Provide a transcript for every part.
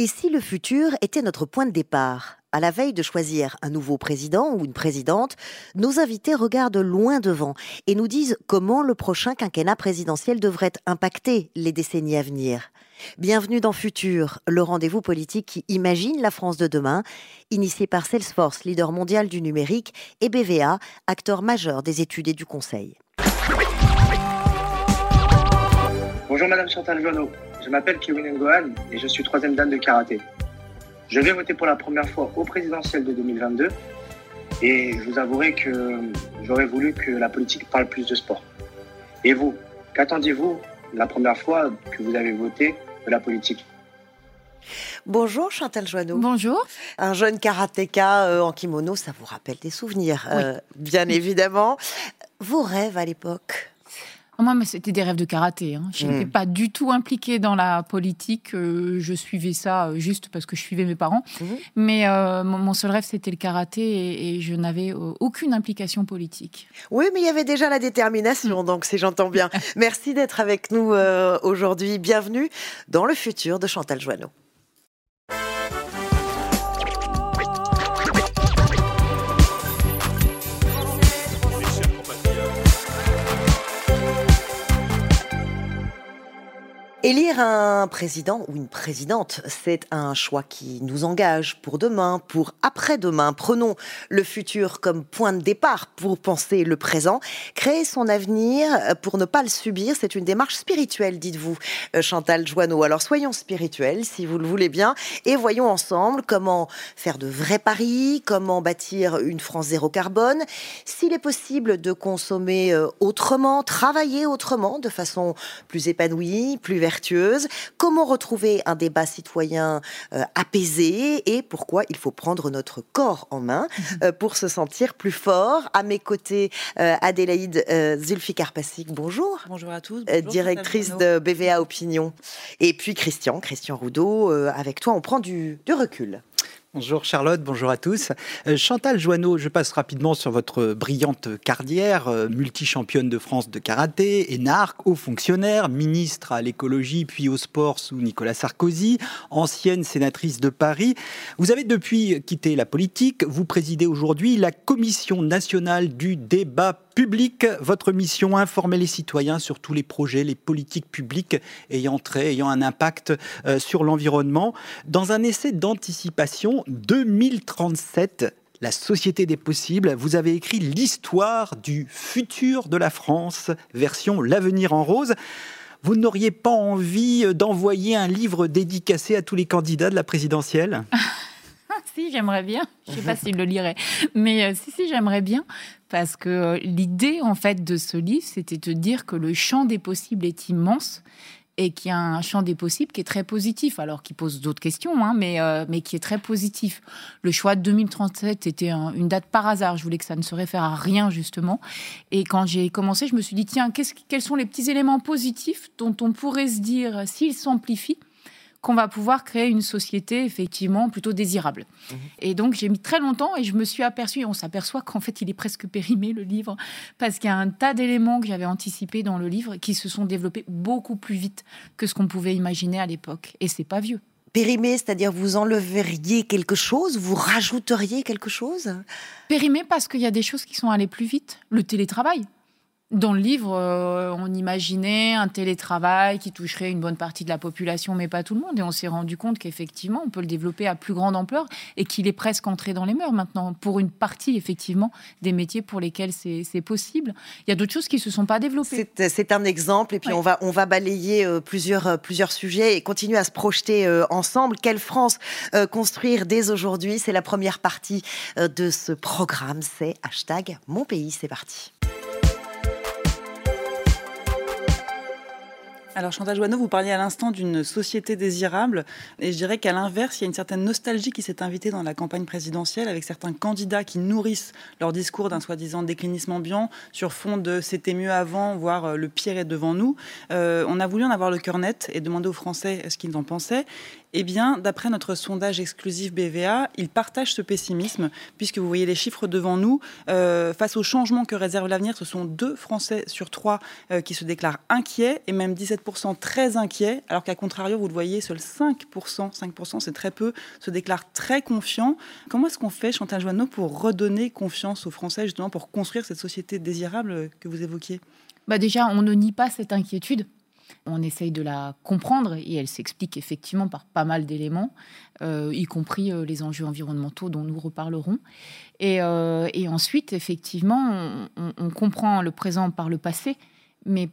Et si le futur était notre point de départ? À la veille de choisir un nouveau président ou une présidente, nos invités regardent loin devant et nous disent comment le prochain quinquennat présidentiel devrait impacter les décennies à venir. Bienvenue dans Futur, le rendez-vous politique qui imagine la France de demain, initié par Salesforce, leader mondial du numérique, et BVA, acteur majeur des études et du conseil. Bonjour Madame Chantal Joanneau. Je m'appelle Kevin Ngohan et je suis troisième dame de karaté. Je vais voter pour la première fois au présidentiel de 2022 et je vous avouerai que j'aurais voulu que la politique parle plus de sport. Et vous, qu'attendiez-vous la première fois que vous avez voté de la politique? Bonjour Chantal Joanneau. Bonjour. Un jeune karatéka euh, en kimono, ça vous rappelle des souvenirs, euh, bien évidemment. Vos rêves à l'époque? Moi, c'était des rêves de karaté. Hein. Je n'étais hmm. pas du tout impliquée dans la politique. Euh, je suivais ça euh, juste parce que je suivais mes parents. Hmm. Mais euh, mon seul rêve, c'était le karaté et, je n'avais aucune implication politique. Oui, mais il y avait déjà la détermination, donc si j'entends bien. Merci d'être avec nous aujourd'hui. Bienvenue dans le futur de Chantal Joanneau. Élire un président ou une présidente, c'est un choix qui nous engage pour demain, pour après-demain. Prenons le futur comme point de départ pour penser le présent. Créer son avenir pour ne pas le subir, c'est une démarche spirituelle, dites-vous, euh, Chantal Joanneau. Alors soyons spirituels, si vous le voulez bien, et voyons ensemble comment faire de vrais paris, comment bâtir une France zéro carbone, s'il est possible de consommer euh, autrement, travailler autrement, de façon plus épanouie, plus vertueuse vertueuse, comment retrouver un débat citoyen euh, apaisé et pourquoi il faut prendre notre corps en main mhm. euh, pour se sentir plus fort? À mes côtés, euh, Adélaïde Zulfikar Passik, bonjour. Bonjour à tous. directrice de BVA Opinion. Et puis Christian, Christian Roudot, avec toi, on prend du recul. Bonjour Charlotte, bonjour à tous. Euh, Chantal Joanneau, je passe rapidement sur votre brillante carrière, euh, multi-championne de France de karaté, énarque, haut fonctionnaire, ministre à l'écologie puis au sport sous Nicolas Sarkozy, ancienne sénatrice de Paris. Vous avez depuis quitté la politique, vous présidez aujourd'hui la Commission nationale du débat public. Votre mission, informer les citoyens sur tous les projets, les politiques publiques ayant un impact euh, sur l'environnement. Dans un essai d'anticipation 2037, la société des possibles, vous avez écrit l'histoire du futur de la France, version L'avenir en rose. Vous n'auriez pas envie d'envoyer un livre dédicacé à tous les candidats de la présidentielle? Si, j'aimerais bien. Je ne sais pas s'il le lirait. Mais euh, si, si, j'aimerais bien. Parce que euh, l'idée, en fait, de ce livre, c'était de dire que le champ des possibles est immense et qu'il y a un champ des possibles qui est très positif, alors qui pose d'autres questions, hein, mais, euh, mais qui est très positif. Le choix de 2037 était une date par hasard. Je voulais que ça ne se réfère à rien, justement. Et quand j'ai commencé, je me suis dit, tiens, quels sont les petits éléments positifs dont on pourrait se dire, s'ils s'amplifient, qu'on va pouvoir créer une société effectivement plutôt désirable. Mhm. Et donc j'ai mis très longtemps et je me suis aperçu, on s'aperçoit qu'en fait il est presque périmé le livre, parce qu'il y a un tas d'éléments que j'avais anticipés dans le livre qui se sont développés beaucoup plus vite que ce qu'on pouvait imaginer à l'époque. Et c'est pas vieux. Périmé, c'est-à-dire vous enleveriez quelque chose, vous rajouteriez quelque chose? Périmé parce qu'il y a des choses qui sont allées plus vite. Le télétravail, dans le livre, euh, on imaginait un télétravail qui toucherait une bonne partie de la population, mais pas tout le monde. Et on s'est rendu compte qu'effectivement, on peut le développer à plus grande ampleur et qu'il est presque entré dans les mœurs maintenant, pour une partie, effectivement, des métiers pour lesquels c'est possible. Il y a d'autres choses qui ne se sont pas développées. C'est un exemple, et puis on, va, on va balayer euh, plusieurs, euh, plusieurs sujets et continuer à se projeter ensemble. Quelle France construire dès aujourd'hui? C'est la première partie de ce programme. C'est hashtag Mon pays, c'est parti. Alors Chantal Joanneau, vous parliez à l'instant d'une société désirable, et je dirais qu'à l'inverse, il y a une certaine nostalgie qui s'est invitée dans la campagne présidentielle avec certains candidats qui nourrissent leur discours d'un soi-disant déclinisme ambiant sur fond de c'était mieux avant, voire euh, le pire est devant nous. Euh, on a voulu en avoir le cœur net et demander aux Français ce qu'ils en pensaient. Eh bien, d'après notre sondage exclusif BVA, ils partagent ce pessimisme, puisque vous voyez les chiffres devant nous. Euh, face au changement que réserve l'avenir, ce sont deux Français sur trois euh, qui se déclarent inquiets, et même 17% très inquiets, alors qu'à contrario, vous le voyez, seuls 5%, 5% c'est très peu, se déclarent très confiants. Comment est-ce qu'on fait, Chantal Joanneau, pour redonner confiance aux Français, justement, pour construire cette société désirable que vous évoquiez? Bah Déjà, on ne nie pas cette inquiétude on essaye de la comprendre et elle s'explique effectivement par pas mal d'éléments, euh, y compris euh, les enjeux environnementaux dont nous reparlerons. Et, euh, ensuite, effectivement, on, comprend le présent par le passé, mais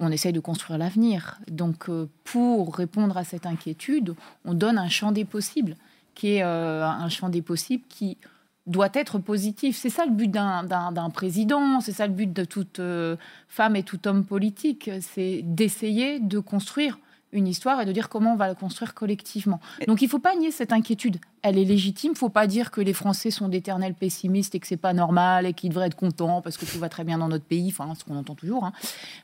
on essaye de construire l'avenir. Donc, pour répondre à cette inquiétude, on donne un champ des possibles, qui est un champ des possibles qui doit être positif. C'est ça le but d'un président, c'est ça le but de toute euh, femme et tout homme politique, c'est d'essayer de construire une histoire et de dire comment on va la construire collectivement. Donc il ne faut pas nier cette inquiétude. Elle est légitime. Il ne faut pas dire que les Français sont d'éternels pessimistes et que c'est pas normal et qu'ils devraient être contents parce que tout va très bien dans notre pays. Enfin, ce qu'on entend toujours. Hein.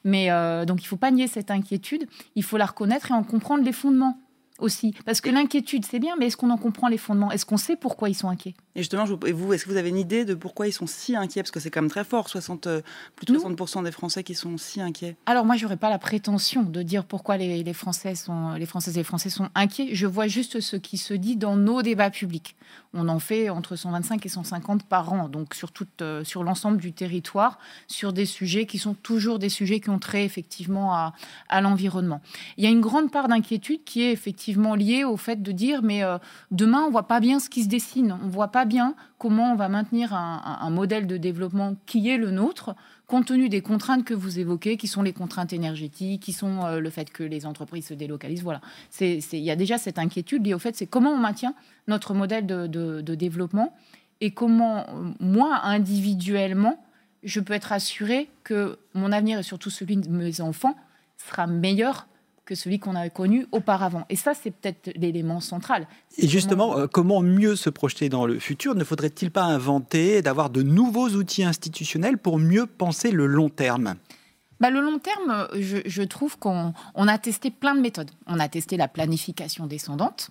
Mais euh, donc il ne faut pas nier cette inquiétude. Il faut la reconnaître et en comprendre les fondements aussi. Parce que l'inquiétude, c'est bien, mais est-ce qu'on en comprend les fondements? Est-ce qu'on sait pourquoi ils sont inquiets? Et justement, et vous, est-ce que vous avez une idée de pourquoi ils sont si inquiets? Parce que c'est quand même très fort, 60, euh, plus de 60% des Français qui sont si inquiets. Alors moi, j'aurais pas la prétention de dire pourquoi les, Français sont, les Françaises et les Français sont inquiets. Je vois juste ce qui se dit dans nos débats publics. On en fait entre 125 et 150 par an, donc sur, euh, sur l'ensemble du territoire, sur des sujets qui sont toujours des sujets qui ont trait effectivement à, l'environnement. Il y a une grande part d'inquiétude qui est effectivement lié au fait de dire mais euh, demain on voit pas bien ce qui se dessine, on voit pas bien comment on va maintenir un, modèle de développement qui est le nôtre compte tenu des contraintes que vous évoquez, qui sont les contraintes énergétiques, qui sont euh, le fait que les entreprises se délocalisent. Voilà, il y a déjà cette inquiétude liée au fait, c'est comment on maintient notre modèle de, développement et comment euh, moi individuellement je peux être assuré que mon avenir et surtout celui de mes enfants sera meilleur que celui qu'on avait connu auparavant. Et ça, c'est peut-être l'élément central. Et justement, euh, comment mieux se projeter dans le futur Ne faudrait-il pas inventer, d'avoir de nouveaux outils institutionnels pour mieux penser le long terme? Bah, le long terme, je, trouve qu'on a testé plein de méthodes. On a testé la planification descendante,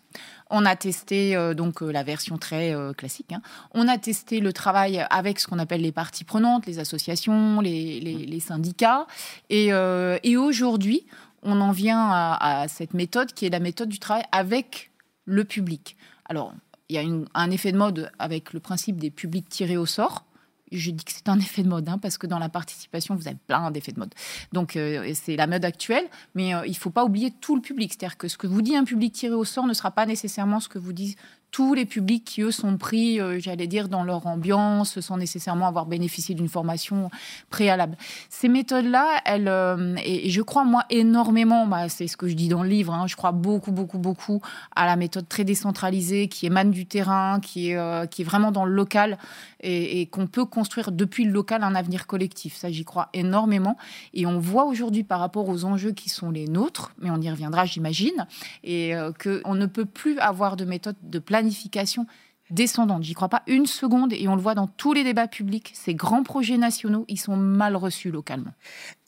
on a testé euh, donc euh, la version très classique, hein. on a testé le travail avec ce qu'on appelle les parties prenantes, les associations, les, syndicats, et, et aujourd'hui, on en vient à, cette méthode qui est la méthode du travail avec le public. Alors, il y a un effet de mode avec le principe des publics tirés au sort. Je dis que c'est un effet de mode, hein, parce que dans la participation, vous avez plein d'effets de mode. Donc, euh, c'est la mode actuelle, mais euh, il ne faut pas oublier tout le public. C'est-à-dire que ce que vous dit un public tiré au sort ne sera pas nécessairement ce que vous disent tous les publics qui, eux, sont pris, euh, j'allais dire, dans leur ambiance, sans nécessairement avoir bénéficié d'une formation préalable. Ces méthodes-là, elles, euh, et, je crois, moi, énormément, bah, c'est ce que je dis dans le livre, hein, je crois beaucoup, beaucoup, beaucoup à la méthode très décentralisée, qui émane du terrain, qui est, euh, vraiment dans le local, et, qu'on peut construire depuis le local un avenir collectif. Ça, j'y crois énormément. Et on voit aujourd'hui, par rapport aux enjeux qui sont les nôtres, mais on y reviendra, j'imagine, et qu'on ne peut plus avoir de méthode de plan planification descendante. J'y crois pas une seconde et on le voit dans tous les débats publics. Ces grands projets nationaux, ils sont mal reçus localement.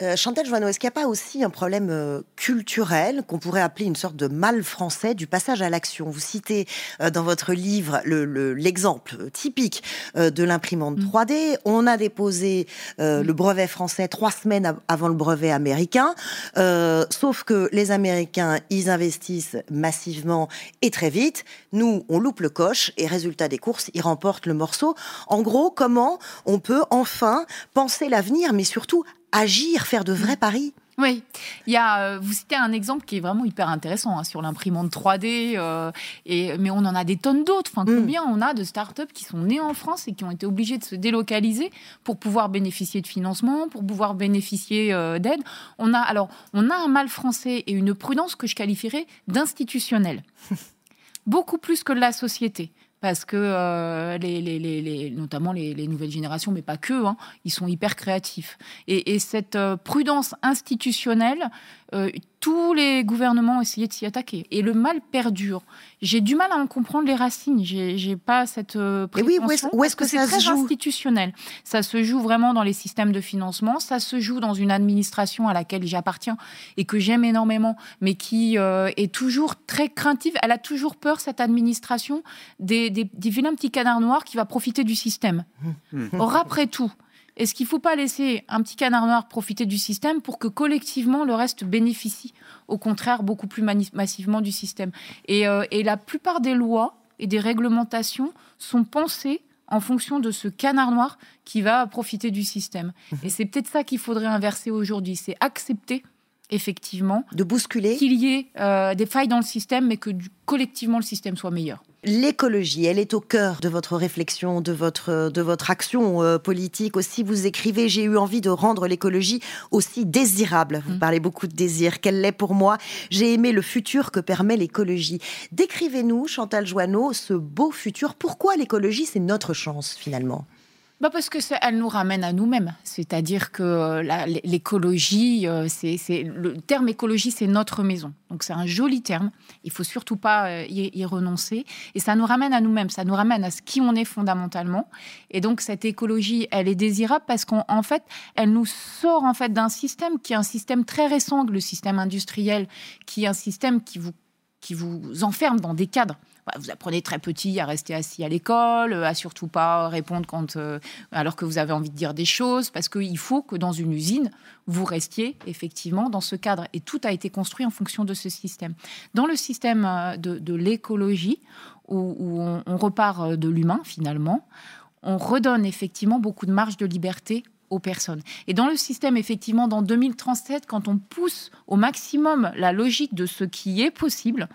Euh, Chantal Joanneau, est-ce qu'il n'y a pas aussi un problème euh, culturel qu'on pourrait appeler une sorte de mal français du passage à l'action? Vous citez euh, dans votre livre l'exemple typique de l'imprimante 3D. Mm. On a déposé le brevet français trois semaines avant le brevet américain, sauf que les Américains, ils investissent massivement et très vite. Nous, on loupe le coche et résultat des courses, il remporte le morceau. En gros, comment on peut enfin penser l'avenir, mais surtout agir, faire de vrais paris? Oui, il y a, euh, vous citez un exemple qui est vraiment hyper intéressant hein, sur l'imprimante 3D, euh, et, mais on en a des tonnes d'autres. Enfin, mm. combien on a de startups qui sont nées en France et qui ont été obligées de se délocaliser pour pouvoir bénéficier de financement, pour pouvoir bénéficier euh, d'aide? On a alors, on a un mal français et une prudence que je qualifierais d'institutionnelle, beaucoup plus que la société parce que euh, notamment les, nouvelles générations, mais pas que, hein, ils sont hyper créatifs. Et, cette euh, prudence institutionnelle, euh, tous les gouvernements ont essayé de s'y attaquer. Et le mal perdure. J'ai du mal à en comprendre les racines. J'ai pas cette euh, prétention. oui, où est-ce que, c'est très institutionnel Ça se joue vraiment dans les systèmes de financement. Ça se joue dans une administration à laquelle j'appartiens et que j'aime énormément, mais qui euh, est toujours très craintive. Elle a toujours peur, cette administration, des, des, des vilains petits canards noirs qui va profiter du système. Mmh. Or, après tout, est-ce qu'il ne faut pas laisser un petit canard noir profiter du système pour que collectivement le reste bénéficie, au contraire, beaucoup plus massivement du système? Euh, et, la plupart des lois et des réglementations sont pensées en fonction de ce canard noir qui va profiter du système. Mhm. Et c'est peut-être ça qu'il faudrait inverser aujourd'hui, c'est accepter effectivement de bousculer qu'il y ait euh, des failles dans le système, mais que collectivement le système soit meilleur. L'écologie, elle est au cœur de votre réflexion, de votre, de votre action euh, politique aussi. Vous écrivez, j'ai eu envie de rendre l'écologie aussi désirable. Vous mm. parlez beaucoup de désir. Qu'elle l'est pour moi. J'ai aimé le futur que permet l'écologie. Décrivez-nous, Chantal Joanneau, ce beau futur. Pourquoi l'écologie, c'est notre chance finalement? Bah parce que elle nous ramène à nous-mêmes. C'est-à-dire que euh, l'écologie, euh, c'est le terme écologie, c'est notre maison. Donc c'est un joli terme. Il faut surtout pas euh, y, renoncer. Et ça nous ramène à nous-mêmes. Ça nous ramène à ce qui on est fondamentalement. Et donc cette écologie, elle est désirable parce qu'en fait, elle nous sort en fait d'un système qui est un système très récent, le système industriel, qui est un système qui vous qui vous enferme dans des cadres vous apprenez très petit à rester assis à l'école, à surtout pas répondre quand, euh, alors que vous avez envie de dire des choses, parce qu'il faut que dans une usine, vous restiez effectivement dans ce cadre. Et tout a été construit en fonction de ce système. Dans le système euh, de, l'écologie, où, on, on repart euh, de l'humain finalement, on redonne effectivement beaucoup de marge de liberté aux personnes. Et dans le système, effectivement, dans 2037, quand on pousse au maximum la logique de ce qui est possible,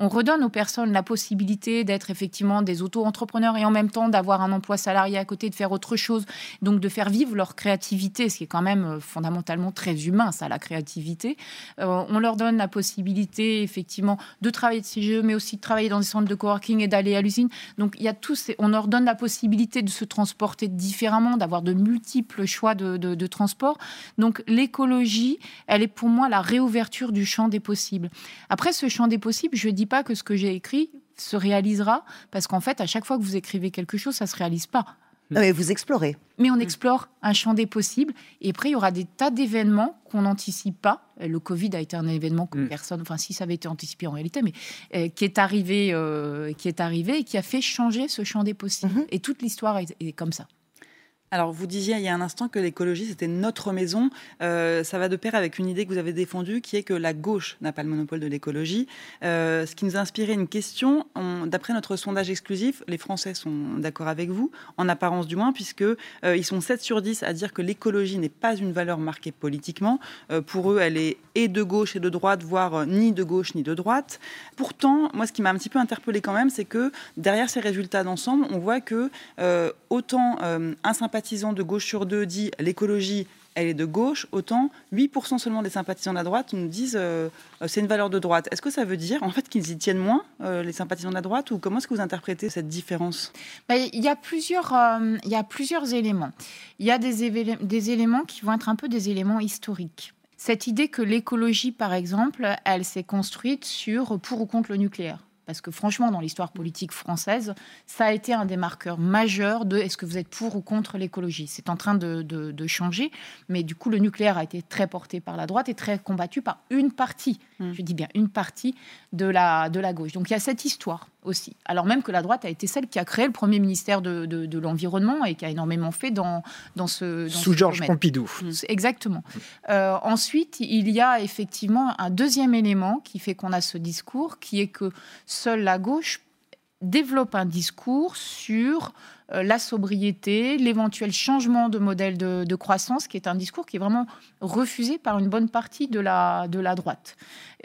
on redonne aux personnes la possibilité d'être effectivement des auto-entrepreneurs et en même temps d'avoir un emploi salarié à côté, de faire autre chose, donc de faire vivre leur créativité, ce qui est quand même euh, fondamentalement très humain, ça, la créativité. Euh, on leur donne la possibilité effectivement de travailler de ces jeux, mais aussi de travailler dans des centres de coworking et d'aller à l'usine. Donc il y a tous, on leur donne la possibilité de se transporter différemment, d'avoir de multiples choix de, de transport. Donc l'écologie, elle est pour moi la réouverture du champ des possibles. Après ce champ des possibles, je dis pas que ce que j'ai écrit se réalisera, parce qu'en fait, à chaque fois que vous écrivez quelque chose, ça se réalise pas. mais vous explorez. Mais on explore un champ des possibles. Et après, il y aura des tas d'événements qu'on n'anticipe pas. Le Covid a été un événement que mm. personne, enfin si ça avait été anticipé en réalité, mais euh, qui est arrivé, euh, qui est arrivé et qui a fait changer ce champ des possibles. Mm-hmm. Et toute l'histoire est comme ça. Alors, vous disiez il y a un instant que l'écologie, c'était notre maison. Euh, ça va de pair avec une idée que vous avez défendue, qui est que la gauche n'a pas le monopole de l'écologie. Euh, ce qui nous a inspiré une question. D'après notre sondage exclusif, les Français sont d'accord avec vous, en apparence du moins, puisque euh, ils sont 7 sur 10 à dire que l'écologie n'est pas une valeur marquée politiquement. pour eux, elle est et de gauche et de droite, voire ni de gauche ni de droite. Pourtant, moi, ce qui m'a un petit peu interpellé quand même, c'est que derrière ces résultats d'ensemble, on voit que autant un de gauche sur deux dit l'écologie, elle est de gauche, autant 8% seulement des sympathisants de la droite nous disent euh, euh, c'est une valeur de droite. Est-ce que ça veut dire en fait qu'ils y tiennent moins, euh, les sympathisants de la droite, ou comment est-ce que vous interprétez cette différence? Il y, a plusieurs, il y a plusieurs éléments. Il y a des éléments qui vont être un peu des éléments historiques. Cette idée que l'écologie, par exemple, elle s'est construite sur pour ou contre le nucléaire. Parce que franchement, dans l'histoire politique française, ça a été un des marqueurs majeurs de est-ce que vous êtes pour ou contre l'écologie. C'est en train de, de, changer, mais du coup, le nucléaire a été très porté par la droite et très combattu par une partie, mmh. je dis bien une partie de la, de la gauche. Donc il y a cette histoire aussi. Alors même que la droite a été celle qui a créé le premier ministère de, de, l'environnement et qui a énormément fait dans, dans ce... Sous Georges Pompidou. Exactement. Euh, ensuite, il y a effectivement un deuxième élément qui fait qu'on a ce discours, qui est que seule la gauche développe un discours sur euh, la sobriété, l'éventuel changement de modèle de, croissance, qui est un discours qui est vraiment refusé par une bonne partie de la, de la droite.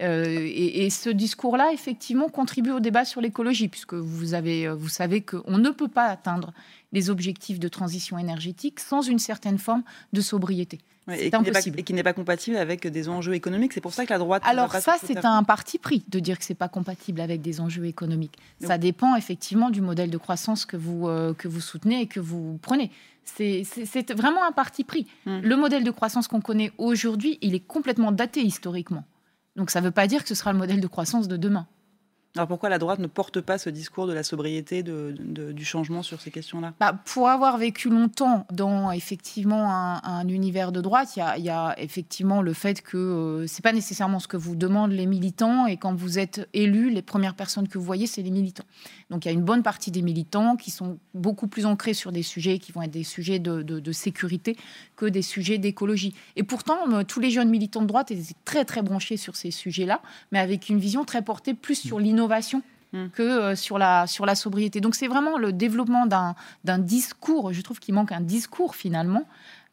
Euh, et, ce discours-là, effectivement, contribue au débat sur l'écologie, puisque vous, avez, vous savez qu'on ne peut pas atteindre les objectifs de transition énergétique sans une certaine forme de sobriété. Et, qui n'est pas compatible avec des enjeux économiques. C'est pour ça que la droite. Alors ça, c'est un parti pris de dire que c'est pas compatible avec des enjeux économiques. Ça dépend effectivement du modèle de croissance que vous euh, que vous soutenez et que vous prenez. C'est vraiment un parti pris. Hmm. Le modèle de croissance qu'on connaît aujourd'hui, il est complètement daté historiquement. Donc ça ne veut pas dire que ce sera le modèle de croissance de demain. Alors pourquoi la droite ne porte pas ce discours de la sobriété, de, du changement sur ces questions-là? Bah, Pour avoir vécu longtemps dans effectivement un, univers de droite, il y, a, effectivement le fait que euh, c'est pas nécessairement ce que vous demandent les militants et quand vous êtes élu, les premières personnes que vous voyez, c'est les militants. Donc il y a une bonne partie des militants qui sont beaucoup plus ancrés sur des sujets qui vont être des sujets de, de sécurité que des sujets d'écologie. Et pourtant, euh, tous les jeunes militants de droite étaient très très branchés sur ces sujets-là, mais avec une vision très portée plus sur l'innovation Hmm. que euh, sur, la, sur la sobriété. Donc c'est vraiment le développement d'un discours, je trouve qu'il manque un discours finalement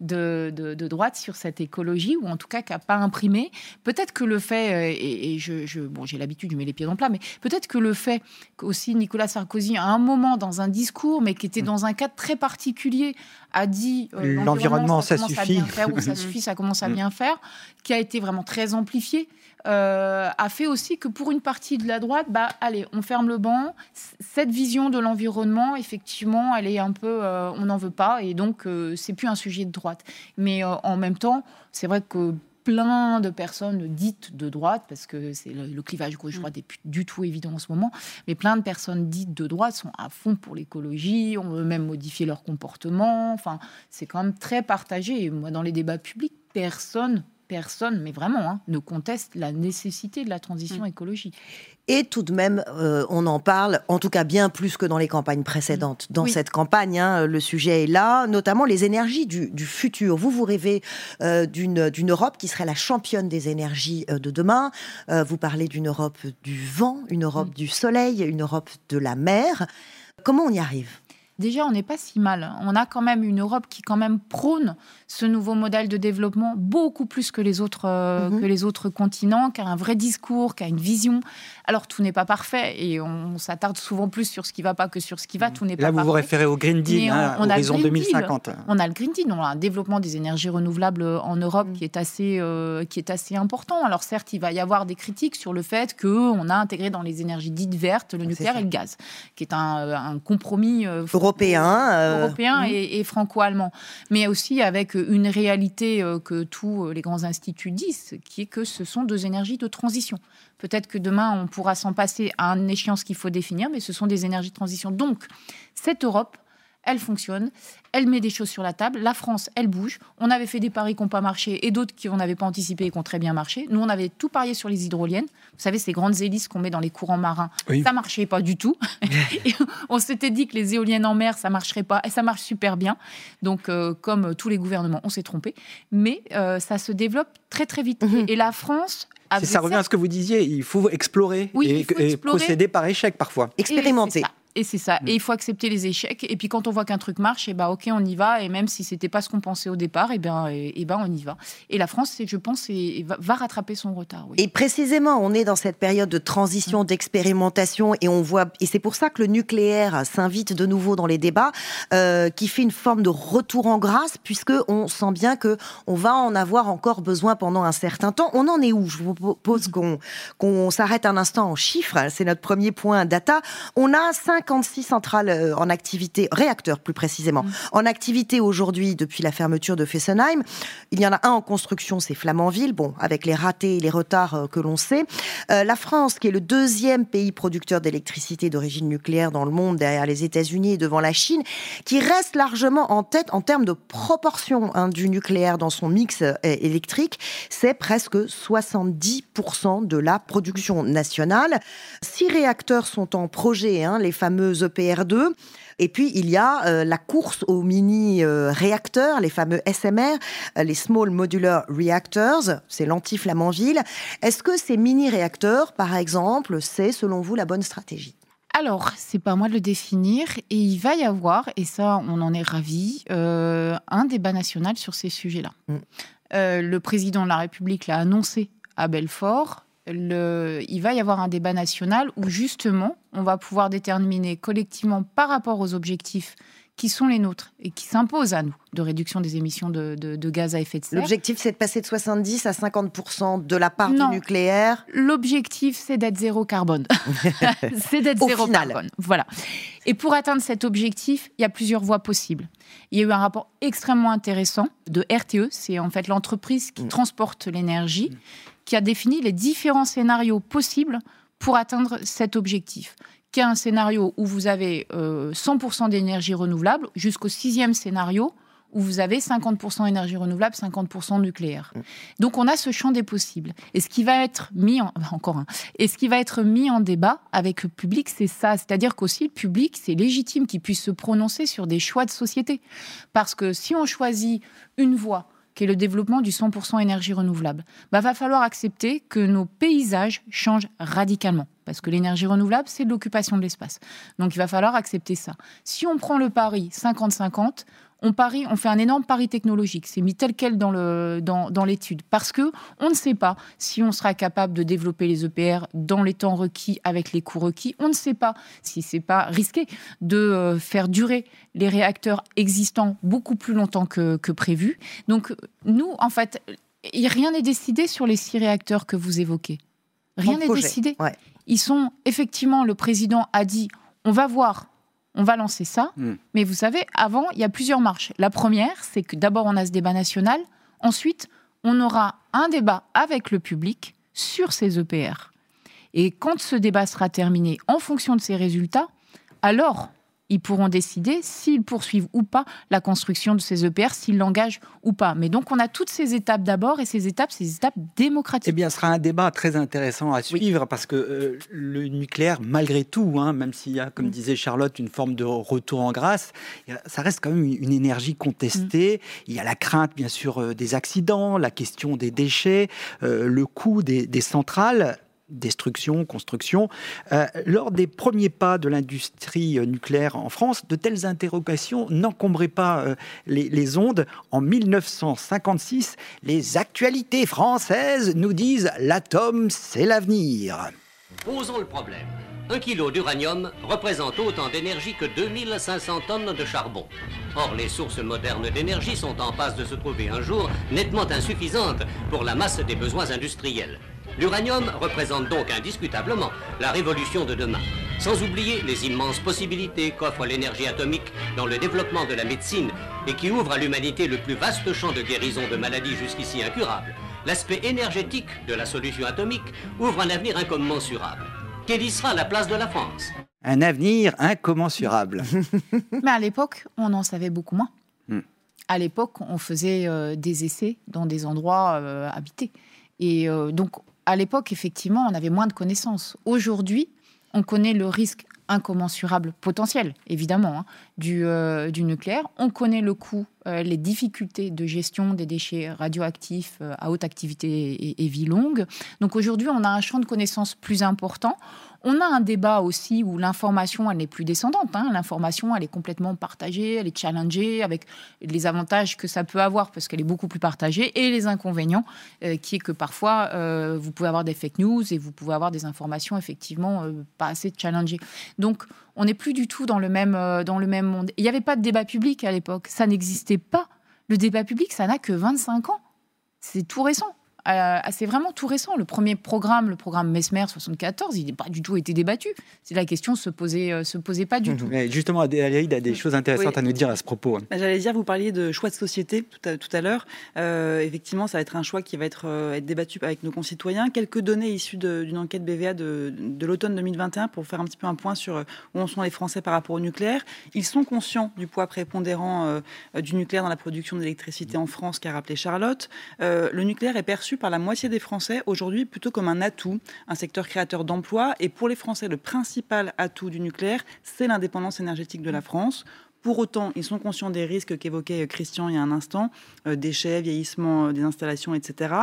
de, de, droite sur cette écologie, ou en tout cas qui n'a pas imprimé. Peut-être que le fait, euh, et, je, bon, j'ai l'habitude, de mettre les pieds dans le plat, mais peut-être que le fait qu'aussi Nicolas Sarkozy, à un moment, dans un discours, mais qui était hmm. dans un cadre très particulier, a dit euh, l'environnement, ça, ça suffit. ou ça suffit, ça commence à bien faire, qui a été vraiment très amplifié. Euh, a fait aussi que pour une partie de la droite, bah, allez, on ferme le banc. Cette vision de l'environnement, effectivement, elle est un peu, euh, on n'en veut pas, et donc euh, c'est plus un sujet de droite. Mais en même temps, c'est vrai que plein de personnes dites de droite, parce que c'est le, clivage gauche-droite n'est plus du tout évident en ce moment, mais plein de personnes dites de droite sont à fond pour l'écologie, on veut même modifier leur comportement, enfin, c'est quand même très partagé. moi, dans les débats publics, personne personne, mais vraiment, hein, ne conteste la nécessité de la transition mm. écologique. Et tout de même, euh, on en parle, en tout cas bien plus que dans les campagnes précédentes. Dans cette campagne, hein, le sujet est là, notamment les énergies du, futur. Vous, vous rêvez euh, d'une Europe qui serait la championne des énergies euh, de demain. vous parlez d'une Europe du vent, une Europe mm. du soleil, une Europe de la mer. Comment on y arrive? Déjà, on n'est pas si mal. On a quand même une Europe qui quand même prône ce nouveau modèle de développement beaucoup plus que les autres, euh, mhm. que les autres continents, qui a un vrai discours, qui a une vision. Alors, tout n'est pas parfait et on, s'attarde souvent plus sur ce qui ne va pas que sur ce qui va. Tout n'est pas parfait. Là, vous vous référez au Green Deal, hein, on, horizon 2050. On a le Green Deal, on a un développement des énergies renouvelables en Europe mhm. qui, est assez, euh, qui est assez important. Alors, certes, il va y avoir des critiques sur le fait qu'on a intégré dans les énergies dites vertes le nucléaire et le gaz, qui est un, un compromis euh, européen, euh, européen et, franco-allemand, mais aussi avec une réalité euh, que tous les grands instituts disent, qui est que ce sont deux énergies de transition. Peut-être que demain, on pourra s'en passer à un échéance qu'il faut définir, mais ce sont des énergies de transition. Donc, cette Europe, elle fonctionne, elle met des choses sur la table. La France, elle bouge. On avait fait des paris qui n'ont pas marché et d'autres qui on n'avait pas anticipé et qui ont très bien marché. Nous, on avait tout parié sur les hydroliennes. Vous savez, ces grandes hélices qu'on met dans les courants marins, ça ça marchait pas du tout. on s'était dit que les éoliennes en mer, ça marcherait pas et ça marche super bien. Donc, euh, comme tous les gouvernements, on s'est trompé. Mais euh, ça se développe très très vite. Mhm. Et la France, ça revient à ce que vous disiez, il faut explorer, et, procéder par échec parfois. Expérimenter. Et c'est ça. Mm. Et il faut accepter les échecs. Et puis quand on voit qu'un truc marche, et eh ben ok, on y va. Et même si c'était pas ce qu'on pensait au départ, et eh ben, et, eh ben on y va. Et la France, je pense, va, rattraper son retard. Et précisément, on est dans cette période de transition, mm. d'expérimentation, et on voit. Et c'est pour ça que le nucléaire s'invite de nouveau dans les débats, euh, qui fait une forme de retour en grâce, puisque on sent bien que on va en avoir encore besoin pendant un certain temps. On en est où? Je vous propose mm. qu'on qu'on s'arrête un instant en chiffres. C'est notre premier point data. On a 5 56 centrales euh, en activité, réacteurs plus précisément, mm. en activité aujourd'hui depuis la fermeture de Fessenheim. Il y en a un en construction, c'est Flamanville, bon, avec les ratés et les retards euh, que l'on sait. Euh, la France, qui est le deuxième pays producteur d'électricité d'origine nucléaire dans le monde, derrière les États-Unis et devant la Chine, qui reste largement en tête en termes de proportion hein, du nucléaire dans son mix électrique, c'est presque 70% de la production nationale. Six réacteurs sont en projet, hein, les fameux fameux EPR2. Et puis, il y a euh, la course aux mini-réacteurs, les fameux SMR, euh, les Small Modular Reactors, c'est l'anti-Flamanville. Est-ce que ces mini-réacteurs, par exemple, c'est selon vous la bonne stratégie? Alors, c'est pas moi de le définir, et il va y avoir, et ça, on en est ravi, euh, un débat national sur ces sujets-là. Mm. le président de la République l'a annoncé à Belfort il va y avoir un débat national où justement, on va pouvoir déterminer collectivement par rapport aux objectifs qui sont les nôtres et qui s'imposent à nous de réduction des émissions de, gaz à effet de serre. L'objectif, c'est de passer de 70 à 50% de la part du nucléaire. L'objectif, c'est d'être zéro carbone. c'est d'être zéro carbone. Voilà. Et pour atteindre cet objectif, il y a plusieurs voies possibles. Il y a eu un rapport extrêmement intéressant de RTE, c'est en fait l'entreprise qui mm. transporte l'énergie, qui a défini les différents scénarios possibles pour atteindre cet objectif. Qui un scénario où vous avez 100% d'énergie renouvelable jusqu'au sixième scénario où vous avez 50% énergie renouvelable, 50% nucléaire. Mm. Donc on a ce champ des possibles. Et ce qui va être mis en, encore un, et ce qui va être mis en débat avec le public, c'est ça. C'est-à-dire qu'aussi le public, c'est légitime qu'il puisse se prononcer sur des choix de société. Parce que si on choisit une voie, qui le développement du 100% énergie renouvelable, bah, va falloir accepter que nos paysages changent radicalement. Parce que l'énergie renouvelable, c'est l'occupation de l'espace. Donc il va falloir accepter ça. Si on prend le pari 50-50, on parie, on fait un énorme pari technologique. C'est mis tel quel dans l'étude parce que on ne sait pas si on sera capable de développer les EPR dans les temps requis avec les coûts requis. On ne sait pas si c'est pas risqué de euh, faire durer les réacteurs existants beaucoup plus longtemps que, prévu. Donc nous, en fait, rien n'est décidé sur les six réacteurs que vous évoquez. Rien n'est décidé. Ils sont effectivement, le président a dit, on va voir on va lancer ça. Hmm. Mais vous savez, avant, il y a plusieurs marches. La première, c'est que d'abord, on a ce débat national. Ensuite, on aura un débat avec le public sur ces EPR. Et quand ce débat sera terminé, en fonction de ces résultats, alors ils pourront décider s'ils poursuivent ou pas la construction de ces EPR, s'ils l'engagent ou pas. Mais donc, on a toutes ces étapes d'abord, et ces étapes, ces étapes démocratiques. Eh bien, ce sera un débat très intéressant à suivre, parce que euh, le nucléaire, malgré tout, hein, même s'il y a, comme mm. disait Charlotte, une forme de retour en grâce, ça reste quand même une, énergie contestée. Mm. Il y a la crainte, bien sûr, euh, des accidents, la question des déchets, euh, le coût des, des centrales destruction, construction. Euh, lors des premiers pas de l'industrie euh, nucléaire en France, de telles interrogations n'encombraient pas euh, les, ondes. En 1956, les actualités françaises nous disent l'atome, c'est l'avenir. Posons le problème. Un kilo d'uranium représente autant d'énergie que 2500 tonnes de charbon. Or, les sources modernes d'énergie sont en passe de se trouver un jour nettement insuffisantes pour la masse des besoins industriels. L'uranium représente donc indiscutablement la révolution de demain, sans oublier les immenses possibilités qu'offre l'énergie atomique dans le développement de la médecine et qui ouvre à l'humanité le plus vaste champ de guérison de maladies jusqu'ici incurables. L'aspect énergétique de la solution atomique ouvre un avenir incommensurable. Quelle y sera la place de la France? Un avenir incommensurable. Mais à l'époque, on en savait beaucoup moins. Hmm. À l'époque, on faisait euh, des essais dans des endroits euh, habités. Et euh, donc, à l'époque, effectivement, on avait moins de connaissances. Aujourd'hui, on connaît le risque incommensurable potentiel, évidemment, hein, euh, du, nucléaire. On connaît le coût, euh, les difficultés de gestion des déchets radioactifs euh, à haute activité et, et vie longue. Donc aujourd'hui, on a un champ de connaissances plus important. On a un débat aussi où l'information, elle n'est plus descendante. Hein. L'information, elle est complètement partagée, elle est challengée avec les avantages que ça peut avoir parce qu'elle est beaucoup plus partagée et les inconvénients euh, qui est que parfois euh, vous pouvez avoir des fake news et vous pouvez avoir des informations effectivement euh, pas assez challengées. Donc on n'est plus du tout dans le même, dans le même monde. Il n'y avait pas de débat public à l'époque. Ça n'existait pas. Le débat public, ça n'a que 25 ans. C'est tout récent. Euh, c'est vraiment tout récent. Le premier programme, le programme Mesmer 74, il n'a pas du tout été débattu. C'est la question se posait, euh, se posait pas du mhm. tout. Mais justement, Adélaïde a des choses intéressantes à nous dire à ce propos. Bah, j'allais dire, vous parliez de choix de société tout à, tout à l'heure. Euh, effectivement, ça va être un choix qui va être, être débattu avec nos concitoyens. Quelques données issues d'une enquête BVA de, de l'automne 2021 pour faire un petit peu un point sur où en sont les Français par rapport au nucléaire. Ils sont conscients du poids prépondérant du nucléaire dans la production d'électricité en France, qu'a rappelé Charlotte. le nucléaire est perçu par la moitié des Français aujourd'hui plutôt comme un atout, un secteur créateur d'emplois. Et pour les Français, le principal atout du nucléaire, c'est l'indépendance énergétique de la France. Pour autant, ils sont conscients des risques qu'évoquait Christian il y a un instant, euh, déchets, vieillissement euh, des installations, etc.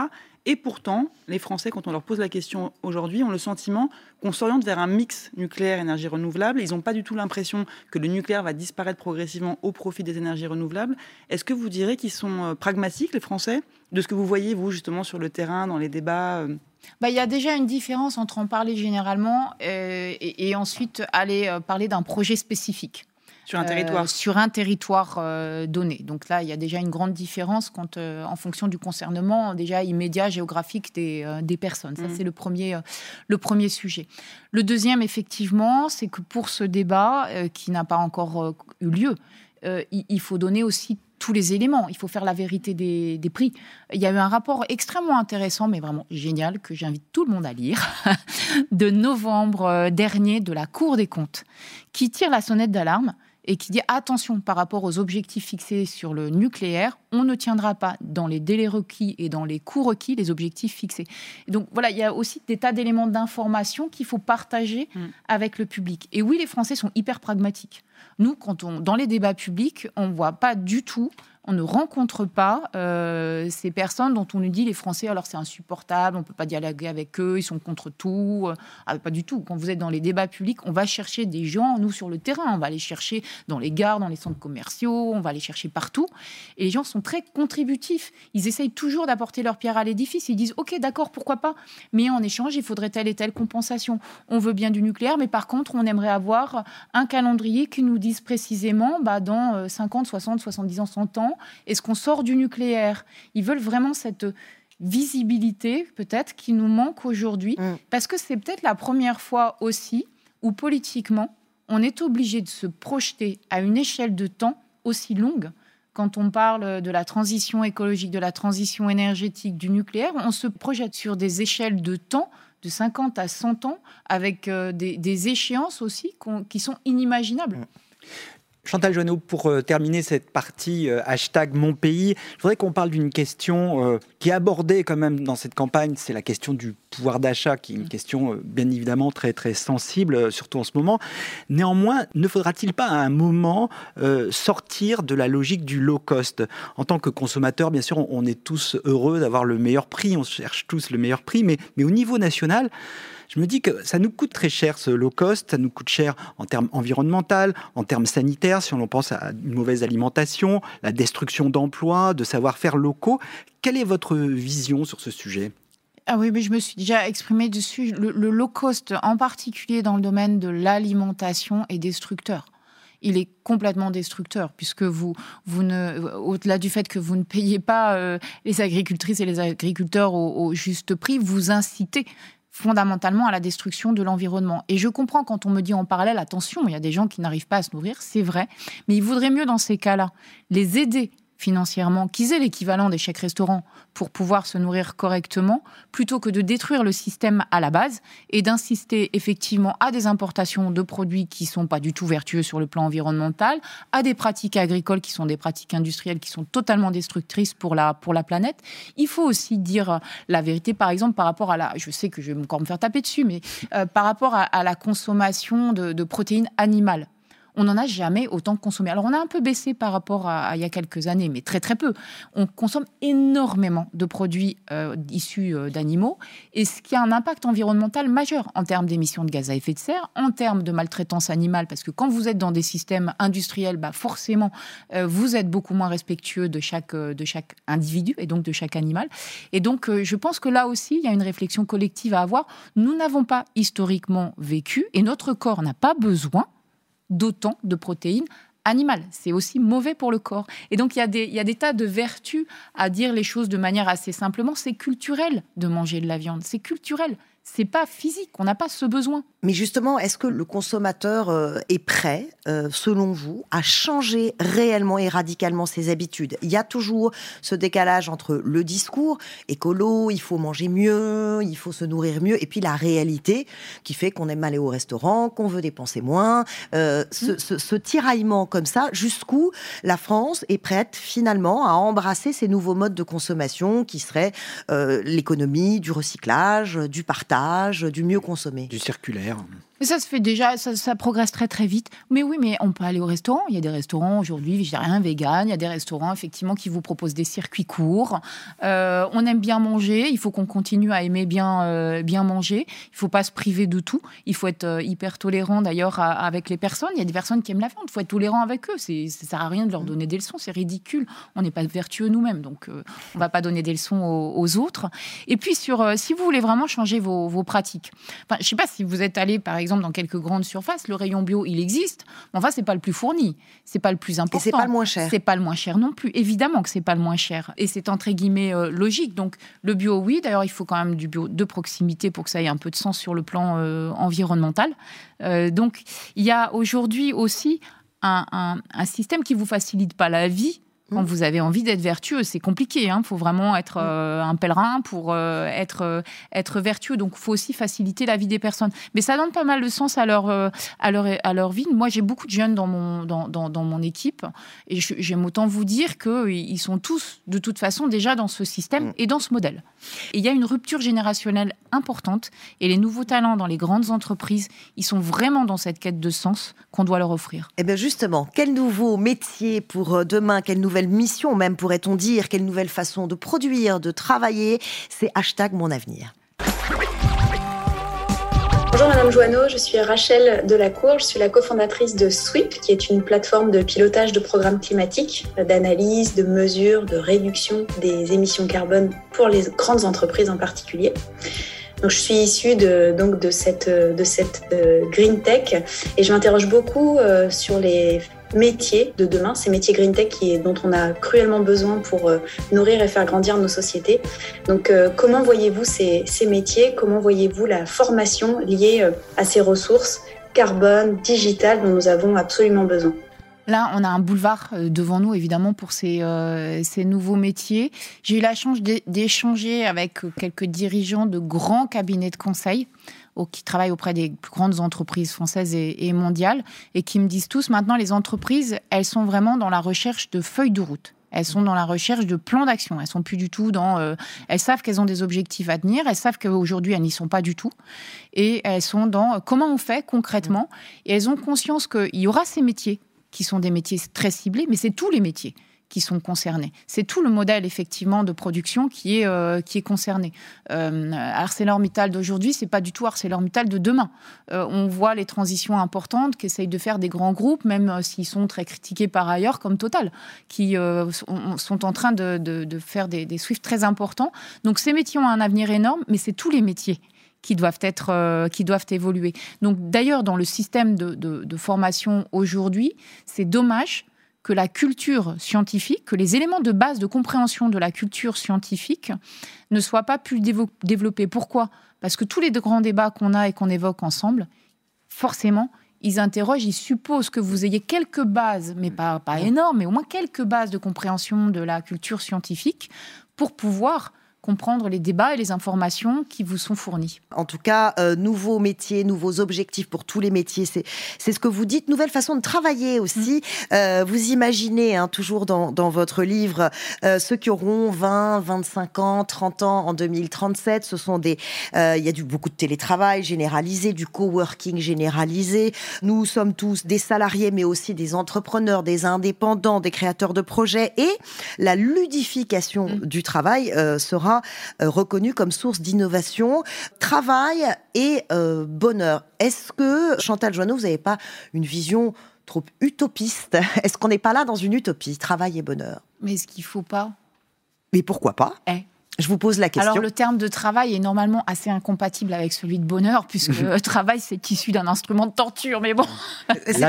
Et pourtant, les Français, quand on leur pose la question aujourd'hui, ont le sentiment qu'on s'oriente vers un mix nucléaire-énergie renouvelable. Ils n'ont pas du tout l'impression que le nucléaire va disparaître progressivement au profit des énergies renouvelables. Est-ce que vous direz qu'ils sont euh, pragmatiques, les Français, de ce que vous voyez, vous, justement, sur le terrain, dans les débats euh? Bah, il y a déjà une différence entre en parler généralement euh, et, ensuite aller parler d'un projet spécifique. Sur un territoire. Euh, sur un territoire euh, donné. Donc là, il y a déjà une grande différence quand, euh, en fonction du concernement déjà immédiat géographique des, des personnes. Ça, mmh. c'est le premier, le premier sujet. Le deuxième, effectivement, c'est que pour ce débat qui n'a pas encore eu lieu, il, faut donner aussi tous les éléments. Il faut faire la vérité des, des, prix. Il y a eu un rapport extrêmement intéressant, mais vraiment génial, que j'invite tout le monde à lire, de novembre dernier de la Cour des comptes, qui tire la sonnette d'alarme et qui dit attention par rapport aux objectifs fixés sur le nucléaire, on ne tiendra pas dans les délais requis et dans les coûts requis les objectifs fixés. donc voilà, il y a aussi des tas d'éléments d'information qu'il faut partager mm. avec le public. Et oui, les Français sont hyper pragmatiques. Nous, quand on, dans les débats publics, on ne voit pas du tout on ne rencontre pas euh, ces personnes dont on nous dit les Français, alors c'est insupportable, on ne peut pas dialoguer avec eux, ils sont contre tout. Ah, pas du tout. Quand vous êtes dans les débats publics, on va chercher des gens, nous, sur le terrain. On va les chercher dans les gares, dans les centres commerciaux, on va les chercher partout. Et les gens sont très contributifs. Ils essayent toujours d'apporter leur pierre à l'édifice. Ils disent, OK, d'accord, pourquoi pas. Mais en échange, il faudrait telle et telle compensation. On veut bien du nucléaire, mais par contre, on aimerait avoir un calendrier qui nous dise précisément, bah, dans 50, 60, 70 ans, 100 ans, est-ce qu'on sort du nucléaire? Ils veulent vraiment cette visibilité, peut-être, qui nous manque aujourd'hui, mm. parce que c'est peut-être la première fois aussi où politiquement, on est obligé de se projeter à une échelle de temps aussi longue. Quand on parle de la transition écologique, de la transition énergétique, du nucléaire, on se projette sur des échelles de temps de 50 à 100 ans, avec euh, des, échéances aussi qui sont inimaginables. Mm. Chantal Joanneau, pour euh, terminer cette partie euh, hashtag mon pays, je voudrais qu'on parle d'une question euh, qui est abordée quand même dans cette campagne, c'est la question du pouvoir d'achat, qui est une question bien évidemment très très sensible, surtout en ce moment. Néanmoins, ne faudra-t-il pas à un moment sortir de la logique du low cost? En tant que consommateur, bien sûr, on, est tous heureux d'avoir le meilleur prix, on cherche tous le meilleur prix, mais, mais au niveau national, je me dis que ça nous coûte très cher ce low cost, ça nous coûte cher en termes environnementaux, en termes sanitaires, si on pense à une mauvaise alimentation, la destruction d'emplois, de savoir-faire locaux. Quelle est votre vision sur ce sujet? Ah oui, mais je me suis déjà exprimé dessus. Le, low cost, en particulier dans le domaine de l'alimentation, est destructeur il est complètement destructeur puisque vous, au-delà du fait que vous ne payez pas euh, les agricultrices et les agriculteurs au, juste prix, vous incitez fondamentalement à la destruction de l'environnement. Et je comprends quand on me dit en parallèle, attention, il y a des gens qui n'arrivent pas à se nourrir, c'est vrai, mais il vaudrait mieux dans ces cas-là les aider financièrement, qu'ils aient l'équivalent des chèques restaurants pour pouvoir se nourrir correctement, plutôt que de détruire le système à la base et d'insister effectivement à des importations de produits qui sont pas du tout vertueux sur le plan environnemental, à des pratiques agricoles qui sont des pratiques industrielles qui sont totalement destructrices pour la, pour la planète. Il faut aussi dire la vérité, par exemple, par rapport à la, je sais que je vais encore me faire taper dessus, mais euh, par rapport à, la consommation de protéines animales on n'en a jamais autant consommé. Alors on a un peu baissé par rapport à, il y a quelques années, mais très très peu. On consomme énormément de produits euh, issus euh, d'animaux, et ce qui a un impact environnemental majeur en termes d'émissions de gaz à effet de serre, en termes de maltraitance animale, parce que quand vous êtes dans des systèmes industriels, bah forcément, euh, vous êtes beaucoup moins respectueux de chaque, de chaque individu et donc de chaque animal. Et donc je pense que là aussi, il y a une réflexion collective à avoir. Nous n'avons pas historiquement vécu, et notre corps n'a pas besoin d'autant de protéines animales. C'est aussi mauvais pour le corps. Et donc, il y, a des, y a des tas de vertus à dire les choses de manière assez simplement. C'est culturel de manger de la viande. C'est culturel. C'est pas physique. On n'a pas ce besoin. Mais justement, est-ce que le consommateur euh, est prêt, euh, selon vous, à changer réellement et radicalement ses habitudes? Il y a toujours ce décalage entre le discours écolo, il faut manger mieux, il faut se nourrir mieux, et puis la réalité qui fait qu'on aime aller au restaurant, qu'on veut dépenser moins. Euh, ce, mmh. ce, tiraillement comme ça, jusqu'où la France est prête finalement à embrasser ces nouveaux modes de consommation qui seraient l'économie, du recyclage, du partage, du mieux consommer. Du circulaire. Mais ça se fait déjà, ça, progresse très très vite. Mais oui, mais on peut aller au restaurant. Il y a des restaurants aujourd'hui végétariens, vegan. Il y a des restaurants effectivement qui vous proposent des circuits courts. Euh, on aime bien manger. Il faut qu'on continue à aimer bien euh, bien manger. Il faut pas se priver de tout. Il faut être euh, hyper tolérant d'ailleurs avec les personnes. Il y a des personnes qui aiment la viande. Il faut être tolérant avec eux. C'est ça sert à rien de leur donner des leçons. C'est ridicule. On n'est pas vertueux nous-mêmes, donc on va pas donner des leçons aux, autres. Et puis sur, si vous voulez vraiment changer vos, vos pratiques. Enfin, je sais pas si vous êtes allé par exemple exemple, dans quelques grandes surfaces, le rayon bio, il existe. Mais enfin, c'est pas le plus fourni. C'est pas le plus important. Et c'est pas le moins cher. C'est pas le moins cher non plus. Évidemment que c'est pas le moins cher. Et c'est entre guillemets euh, logique. Donc, le bio, oui. D'ailleurs, il faut quand même du bio de proximité pour que ça ait un peu de sens sur le plan euh, environnemental. Euh, donc, il y a aujourd'hui aussi un, un, un système qui vous facilite pas la vie Quand vous avez envie d'être vertueux, c'est compliqué. Il hein. faut vraiment être euh, un pèlerin pour euh, être, euh, être vertueux. Donc, il faut aussi faciliter la vie des personnes. Mais ça donne pas mal de sens à leur, à leur, à leur vie. Moi, j'ai beaucoup de jeunes dans mon, dans, dans, dans mon équipe. Et j'aime autant vous dire qu'ils sont tous, de toute façon, déjà dans ce système mm. et dans ce modèle. Et il y a une rupture générationnelle importante. Et les nouveaux talents dans les grandes entreprises, ils sont vraiment dans cette quête de sens qu'on doit leur offrir. Et eh bien justement, quel nouveau métier pour demain Quelle nouvelle mission même, pourrait-on dire. Quelle nouvelle façon de produire, de travailler. C'est hashtag mon avenir. Bonjour Madame Joanneau, je suis Rachel Delacour, je suis la cofondatrice de SWEEP, qui est une plateforme de pilotage de programmes climatiques, d'analyse, de mesure, de réduction des émissions carbone pour les grandes entreprises en particulier. Donc, je suis issue de, donc, de cette, de cette euh, green tech. Et je m'interroge beaucoup euh, sur les métiers de demain, ces métiers green tech dont on a cruellement besoin pour euh, nourrir et faire grandir nos sociétés. Donc, comment voyez-vous ces, métiers? Comment voyez-vous la formation liée à ces ressources carbone, digitales dont nous avons absolument besoin? Là, on a un boulevard euh, devant nous, évidemment, pour euh, ces nouveaux métiers. J'ai eu la chance d'échanger avec quelques dirigeants de grands cabinets de conseil qui travaillent auprès des plus grandes entreprises françaises et, mondiales et qui me disent tous maintenant, les entreprises, elles sont vraiment dans la recherche de feuilles de route. Elles sont dans la recherche de plans d'action. Elles sont plus du tout dans. Euh, elles savent qu'elles ont des objectifs à tenir. Elles savent qu'aujourd'hui elles n'y sont pas du tout. Et elles sont dans comment on fait concrètement. Et elles ont conscience qu'il y aura ces métiers qui sont des métiers très ciblés, mais c'est tous les métiers qui sont concernés. C'est tout le modèle effectivement de production qui est euh, qui est concerné. Euh, ArcelorMittal d'aujourd'hui, c'est pas du tout ArcelorMittal de demain. Euh, on voit les transitions importantes qu'essayent de faire des grands groupes, même euh, s'ils sont très critiqués par ailleurs, comme Total, qui sont, en train de, de, faire des, des Swift très importants. Donc ces métiers ont un avenir énorme, mais c'est tous les métiers qui doivent être qui doivent évoluer. Donc d'ailleurs dans le système de, formation aujourd'hui, c'est dommage que la culture scientifique, que les éléments de base de compréhension de la culture scientifique ne soient pas plus développés. Pourquoi? Parce que tous les grands débats qu'on a et qu'on évoque ensemble, forcément, ils interrogent, ils supposent que vous ayez quelques bases, mais pas, pas énormes, mais au moins quelques bases de compréhension de la culture scientifique pour pouvoir comprendre les débats et les informations qui vous sont fournis. En tout cas, euh, nouveaux métiers, nouveaux objectifs pour tous les métiers, c'est ce que vous dites. Nouvelle façon de travailler aussi. Mm. Euh, vous imaginez, hein, toujours dans, dans, votre livre, euh, ceux qui auront 20, 25 ans, 30 ans en 2037, ce sont des... Il y a du, beaucoup de télétravail généralisé, du coworking généralisé. Nous sommes tous des salariés, mais aussi des entrepreneurs, des indépendants, des créateurs de projets. Et la ludification mm. du travail euh, sera euh, reconnu comme source d'innovation, travail et euh, bonheur. Est-ce que, Chantal Joanneau, vous n'avez pas une vision trop utopiste? Est-ce qu'on n'est pas là dans une utopie, travail et bonheur? Mais est-ce qu'il ne faut pas? Mais pourquoi pas? Eh, je vous pose la question. Alors, le terme de travail est normalement assez incompatible avec celui de bonheur, puisque travail, c'est issu d'un instrument de torture, mais bon. C'est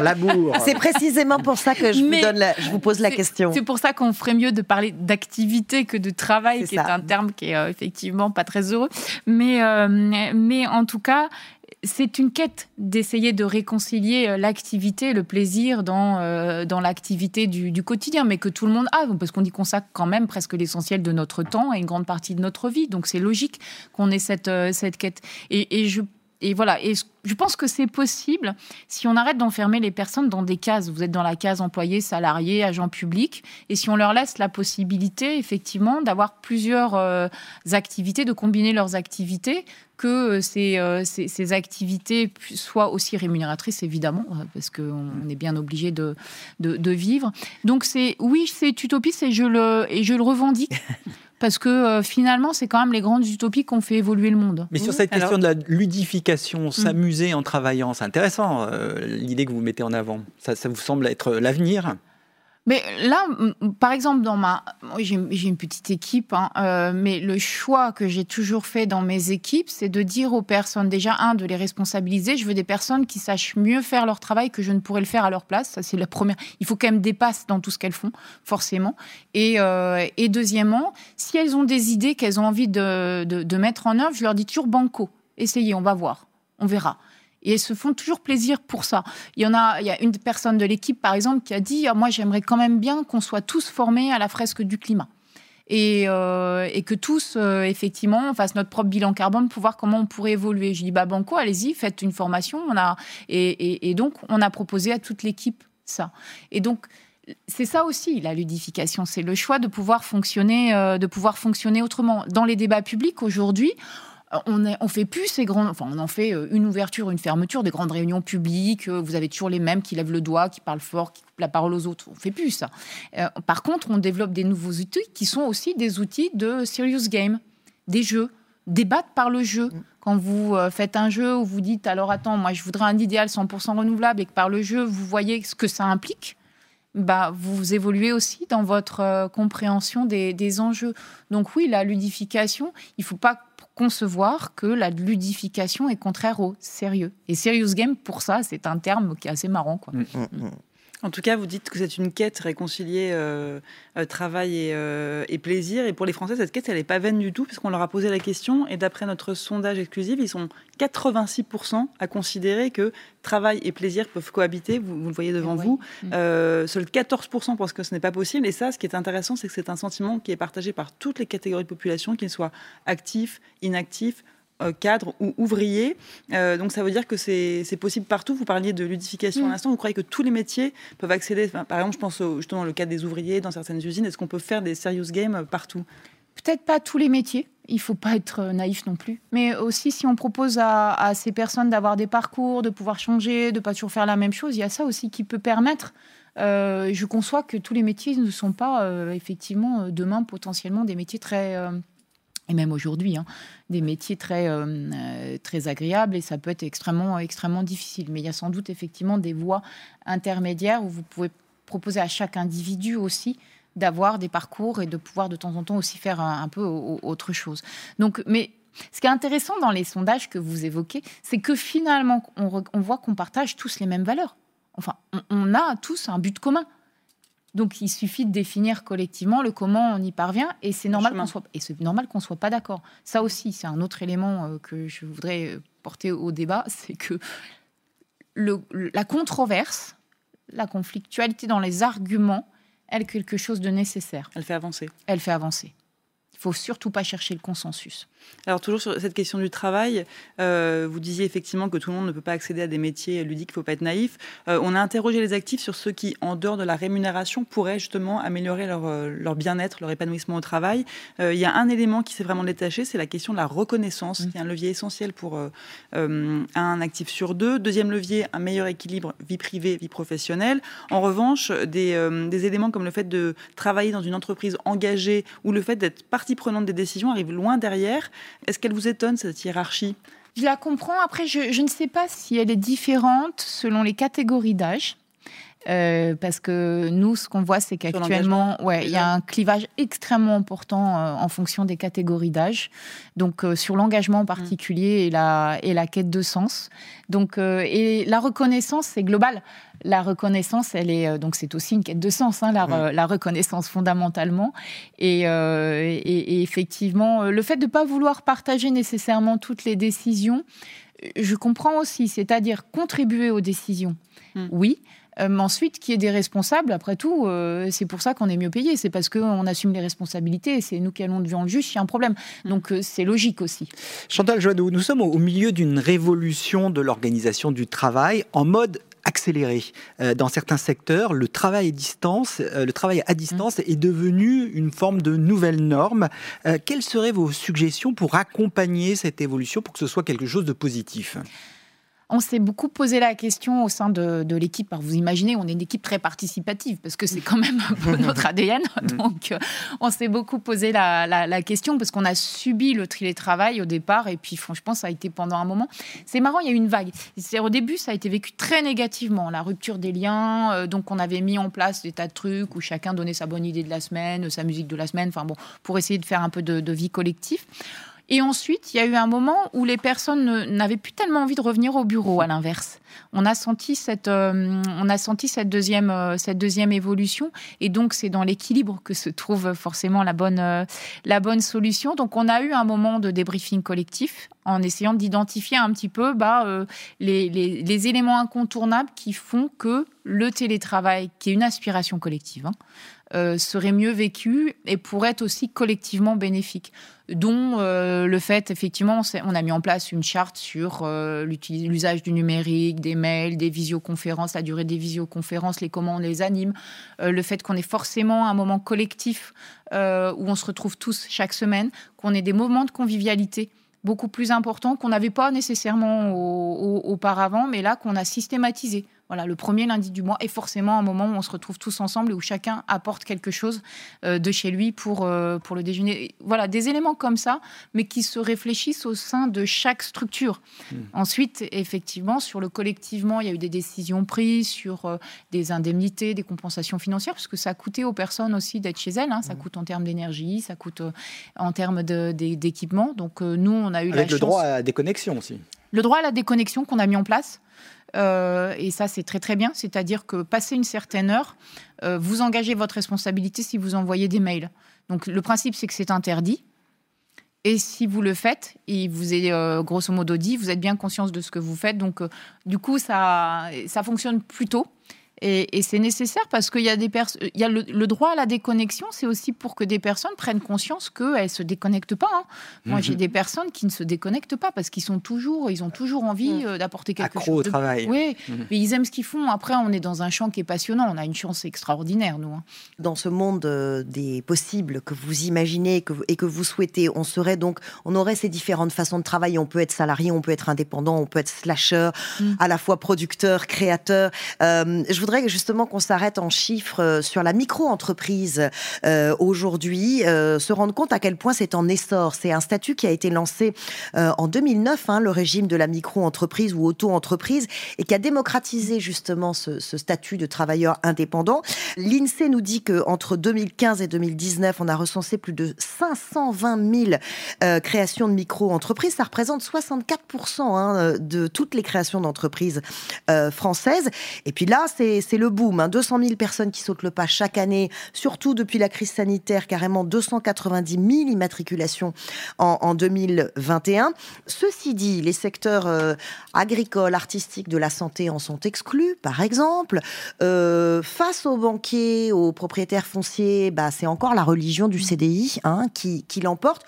l'amour. C'est précisément pour ça que je, vous, donne je vous pose la question. C'est pour ça qu'on ferait mieux de parler d'activité que de travail, qui est un terme qui est euh, effectivement pas très heureux. Mais, euh, mais en tout cas, c'est une quête d'essayer de réconcilier euh, l'activité, le plaisir dans, euh, dans l'activité du, quotidien, mais que tout le monde a, parce qu'on y consacre quand même presque l'essentiel de notre temps et une grande partie de notre vie. Donc c'est logique qu'on ait cette, euh, cette quête. Et, et je et voilà. Et je pense que c'est possible si on arrête d'enfermer les personnes dans des cases. Vous êtes dans la case employé, salarié, agent public. Et si on leur laisse la possibilité, effectivement, d'avoir plusieurs euh, activités, de combiner leurs activités, que euh, euh, ces, ces, activités soient aussi rémunératrices, évidemment, parce qu'on est bien obligé de, de, de, vivre. Donc, oui, c'est utopiste et je le, et je le revendique. parce que euh, finalement, c'est quand même les grandes utopies qui ont fait évoluer le monde. Mais sur cette question de la ludification, mm. s'amuser en travaillant, c'est intéressant euh, l'idée que vous mettez en avant. Ça, ça vous semble être l'avenir? Mais là, par exemple, dans ma, j'ai une petite équipe, hein, euh, mais le choix que j'ai toujours fait dans mes équipes, c'est de dire aux personnes, déjà un, de les responsabiliser. Je veux des personnes qui sachent mieux faire leur travail que je ne pourrais le faire à leur place. Ça, c'est la première. Il faut quand même des passes dans tout ce qu'elles font, forcément. Et, euh, et deuxièmement, si elles ont des idées qu'elles ont envie de, de, de mettre en œuvre, je leur dis toujours banco. Essayez, on va voir, on verra. Et elles se font toujours plaisir pour ça. Il y en a, il y a une personne de l'équipe, par exemple, qui a dit ah, Moi, j'aimerais quand même bien qu'on soit tous formés à la fresque du climat. Et, euh, que tous, euh, effectivement, on fasse notre propre bilan carbone pour voir comment on pourrait évoluer. Je dis Bah, Banco, allez-y, faites une formation. On a, et donc, on a proposé à toute l'équipe ça. Et donc, c'est ça aussi la ludification, c'est le choix de pouvoir fonctionner, euh, de pouvoir fonctionner autrement. Dans les débats publics aujourd'hui, on, est, on fait plus ces grandes, enfin on en fait euh, une ouverture, une fermeture, des grandes réunions publiques. euh, Vous avez toujours les mêmes qui lèvent le doigt, qui parlent fort, qui coupent la parole aux autres. On fait plus ça. Euh, par contre, on développe des nouveaux outils qui sont aussi des outils de serious game, des jeux, débattre par le jeu. Quand vous euh, faites un jeu où vous dites alors attends, moi je voudrais un idéal 100% renouvelable et que par le jeu vous voyez ce que ça implique. Bah, vous évoluez aussi dans votre euh, compréhension des, des enjeux. Donc oui, la ludification, il faut pas concevoir que la ludification est contraire au sérieux. Et serious game, pour ça, c'est un terme qui est assez marrant. Quoi. En tout cas, vous dites que c'est une quête réconcilier euh, euh, travail et, euh, et plaisir. Et pour les Français, cette quête, elle n'est pas vaine du tout, puisqu'on leur a posé la question. Et d'après notre sondage exclusif, ils sont 86% à considérer que travail et plaisir peuvent cohabiter. Vous, vous le voyez devant Oui. vous. Mm. Euh, seuls 14% pensent que ce n'est pas possible. Et ça, ce qui est intéressant, c'est que c'est un sentiment qui est partagé par toutes les catégories de population, qu'ils soient actifs, inactifs, cadres ou ouvriers. Euh, donc ça veut dire que c'est possible partout. Vous parliez de ludification à Mm. l'instant. Vous croyez que tous les métiers peuvent accéder enfin, Par exemple, je pense au, justement le cas des ouvriers dans certaines usines. Est-ce qu'on peut faire des serious games euh, partout? Peut-être pas tous les métiers, il faut pas être euh, naïf non plus. Mais aussi, si on propose à, à ces personnes d'avoir des parcours, de pouvoir changer, de pas toujours faire la même chose, il y a ça aussi qui peut permettre. euh, je conçois que tous les métiers ne sont pas euh, effectivement euh, demain potentiellement des métiers très euh, et même aujourd'hui, hein, des métiers très, euh, euh, très agréables et ça peut être extrêmement, extrêmement difficile. Mais il y a sans doute effectivement des voies intermédiaires où vous pouvez proposer à chaque individu aussi d'avoir des parcours et de pouvoir de temps en temps aussi faire un, peu au- au- autre chose. Donc, mais ce qui est intéressant dans les sondages que vous évoquez, c'est que finalement, on, voit qu'on partage tous les mêmes valeurs. Enfin, on a tous un but commun. Donc, il suffit de définir collectivement le comment on y parvient, et c'est normal qu'on soit et c'est normal qu'on soit pas d'accord. Ça aussi, c'est un autre élément euh, que je voudrais euh, porter au débat, c'est que le- la controverse, la conflictualité dans les arguments, elle est quelque chose de nécessaire. Elle fait avancer. Elle fait avancer. Il faut surtout pas chercher le consensus. Alors toujours sur cette question du travail, euh, vous disiez effectivement que tout le monde ne peut pas accéder à des métiers ludiques, il ne faut pas être naïf. Euh, on a interrogé les actifs sur ceux qui, en dehors de la rémunération, pourraient justement améliorer leur, euh, leur bien-être, leur épanouissement au travail. Euh, il y a un élément qui s'est vraiment détaché, c'est la question de la reconnaissance, Mm. qui est un levier essentiel pour un actif sur deux. Deuxième levier, un meilleur équilibre vie privée, vie professionnelle. En revanche, des, des éléments comme le fait de travailler dans une entreprise engagée ou le fait d'être partie prenante des décisions arrivent loin derrière. Est-ce qu'elle vous étonne, cette hiérarchie? Je la comprends. Après, je, ne sais pas si elle est différente selon les catégories d'âge. Euh, parce que nous, ce qu'on voit, c'est qu'actuellement, ouais, il y a un clivage extrêmement important euh, en fonction des catégories d'âge. Donc, euh, sur l'engagement en particulier et, la, et la quête de sens. Donc, et la reconnaissance, c'est global. La reconnaissance, elle est donc c'est aussi une quête de sens, hein, la, re- la reconnaissance fondamentalement. Et, et- et effectivement, le fait de ne pas vouloir partager nécessairement toutes les décisions, je comprends aussi, c'est-à-dire contribuer aux décisions. Mm. Oui. Euh, mais ensuite, qui est des responsables, après tout, euh, c'est pour ça qu'on est mieux payé. C'est parce qu'on assume les responsabilités et c'est nous qui allons devant le juge s'il y a un problème. Donc, euh, c'est logique aussi. Chantal Joanneau, nous sommes au milieu d'une révolution de l'organisation du travail en mode accéléré. Euh, dans certains secteurs, le travail à distance, euh, le travail à distance est devenu une forme de nouvelle norme. Euh, quelles seraient vos suggestions pour accompagner cette évolution, pour que ce soit quelque chose de positif? On s'est beaucoup posé la question au sein de, de l'équipe. Alors, vous imaginez, on est une équipe très participative parce que c'est quand même un peu notre ADN. Donc, euh, on s'est beaucoup posé la, la- la question parce qu'on a subi le télétravail au départ et puis, franchement, ça a été pendant un moment. C'est marrant, il y a eu une vague. C'est au début, ça a été vécu très négativement, la rupture des liens. euh, donc, on avait mis en place des tas de trucs où chacun donnait sa bonne idée de la semaine, sa musique de la semaine. Enfin bon, pour essayer de faire un peu de, de vie collective. Et ensuite, il y a eu un moment où les personnes ne- n'avaient plus tellement envie de revenir au bureau, à l'inverse. On a senti cette, euh, on a senti cette deuxième, euh, cette deuxième évolution. Et donc, c'est dans l'équilibre que se trouve forcément la bonne, euh, la bonne solution. Donc, on a eu un moment de débriefing collectif en essayant d'identifier un petit peu bah, les, les, éléments incontournables qui font que le télétravail, qui est une aspiration collective, hein, euh, serait mieux vécu et pourrait être aussi collectivement bénéfique. Dont euh, le fait, effectivement, on a mis en place une charte sur euh, l'usage du numérique, des mails, des visioconférences, la durée des visioconférences, les comment on les anime, le fait qu'on ait forcément un moment collectif où on se retrouve tous chaque semaine, qu'on ait des moments de convivialité beaucoup plus importants qu'on n'avait pas nécessairement auparavant, mais là qu'on a systématisé. Voilà, le premier lundi du mois est forcément un moment où on se retrouve tous ensemble et où chacun apporte quelque chose euh, de chez lui pour, euh, pour le déjeuner. Voilà, des éléments comme ça, mais qui se réfléchissent au sein de chaque structure. Hmm. Ensuite, effectivement, sur le collectivement, il y a eu des décisions prises sur euh, des indemnités, des compensations financières, parce que ça a coûté aux personnes aussi d'être chez elles. Hein. Ça hmm. coûte en termes d'énergie, ça coûte en termes d'équipement. Donc, nous, on a eu Avec le droit à la déconnexion aussi. Le droit à la déconnexion qu'on a mis en place. Euh, et ça, c'est très très bien. C'est-à-dire que passer une certaine heure, euh, vous engagez votre responsabilité si vous envoyez des mails. Donc le principe, c'est que c'est interdit. Et si vous le faites, il vous est euh, grosso modo dit, vous êtes bien conscience de ce que vous faites. Donc du coup, ça, ça fonctionne plutôt. Et, c'est nécessaire parce qu'il y a, des il y a le, droit à la déconnexion, c'est aussi pour que des personnes prennent conscience qu'elles ne se déconnectent pas. Hein. Moi, j'ai mhm. des personnes qui ne se déconnectent pas parce qu'ils sont toujours, ils ont toujours envie mhm. euh, d'apporter quelque chose. au travail. Oui, mhm. mais ils aiment ce qu'ils font. Après, on est dans un champ qui est passionnant. On a une chance extraordinaire, nous. Hein. Dans ce monde euh, des possibles que vous imaginez que, et que vous souhaitez, on serait donc, on aurait ces différentes façons de travailler. On peut être salarié, on peut être indépendant, on peut être slasher, mm. à la fois producteur, créateur. Euh, je voudrais justement qu'on s'arrête en chiffres euh, sur la micro-entreprise euh, aujourd'hui, euh, se rendre compte à quel point c'est en essor. C'est un statut qui a été lancé en 2009, hein, le régime de la micro-entreprise ou auto-entreprise, et qui a démocratisé justement ce, statut de travailleur indépendant. L'INSEE nous dit qu'entre 2015 et 2019, on a recensé plus de 520 000 créations de micro-entreprises. Ça représente 64% hein, de toutes les créations d'entreprises françaises. Et puis là, c'est c'est le boom. 200 hein. 000 personnes qui sautent le pas chaque année, surtout depuis la crise sanitaire, carrément 290 000 immatriculations en, 2021. Ceci dit, les secteurs euh, agricoles, artistiques, de la santé en sont exclus, par exemple. Euh, face aux banquiers, aux propriétaires fonciers, bah, c'est encore la religion du CDI hein, qui, qui l'emporte.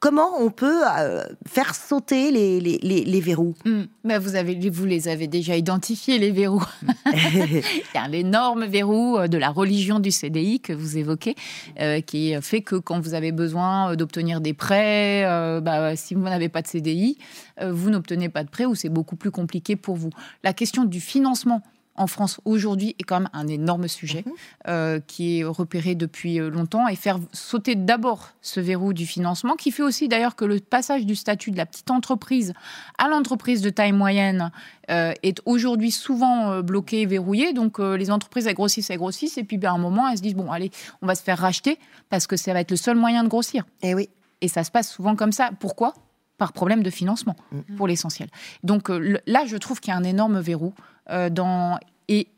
Comment on peut euh, faire sauter les, les, verrous? Hmm. bah, vous, avez, vous les avez déjà identifiés, les verrous. Il y a l'énorme verrou euh, de la religion du CDI que vous évoquez, euh, qui fait que quand vous avez besoin d'obtenir des prêts, bah, si vous n'avez pas de CDI, vous n'obtenez pas de prêt ou c'est beaucoup plus compliqué pour vous. La question du financement en France aujourd'hui est quand même un énorme sujet mhm. euh, qui est repéré depuis euh, longtemps et faire sauter d'abord ce verrou du financement qui fait aussi d'ailleurs que le passage du statut de la petite entreprise à l'entreprise de taille moyenne euh, est aujourd'hui souvent bloqué, verrouillé. Donc les entreprises elles grossissent, elles grossissent et puis ben, à un moment elles se disent bon allez on va se faire racheter parce que ça va être le seul moyen de grossir. Et eh oui. Et ça se passe souvent comme ça. Pourquoi? Par problème de financement, mhm. pour l'essentiel. Donc là, je trouve qu'il y a un énorme verrou dans, et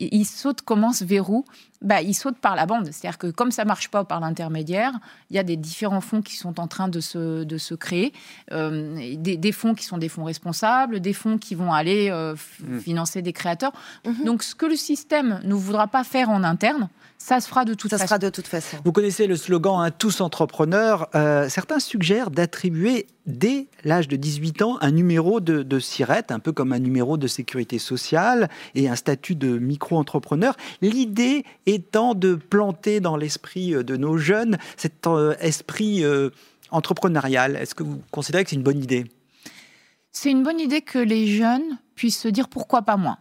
il saute comment ce verrou bah, Il saute par la bande. C'est-à-dire que comme ça marche pas par l'intermédiaire, il y a des différents fonds qui sont en train de se, de se créer. Euh, des, fonds qui sont des fonds responsables, des fonds qui vont aller euh, mmh. financer des créateurs. Mhm. Donc ce que le système ne voudra pas faire en interne, ça se fera de toute ça façon. Sera de toute façon. Vous connaissez le slogan hein, Tous entrepreneurs. Euh, certains suggèrent d'attribuer dès l'âge de 18 ans un numéro de, de SIRET, un peu comme un numéro de sécurité sociale et un statut de micro-entrepreneur. L'idée étant de planter dans l'esprit euh, de nos jeunes cet euh, esprit entrepreneurial. Est-ce que vous considérez que c'est une bonne idée? C'est une bonne idée que les jeunes puissent se dire pourquoi pas moi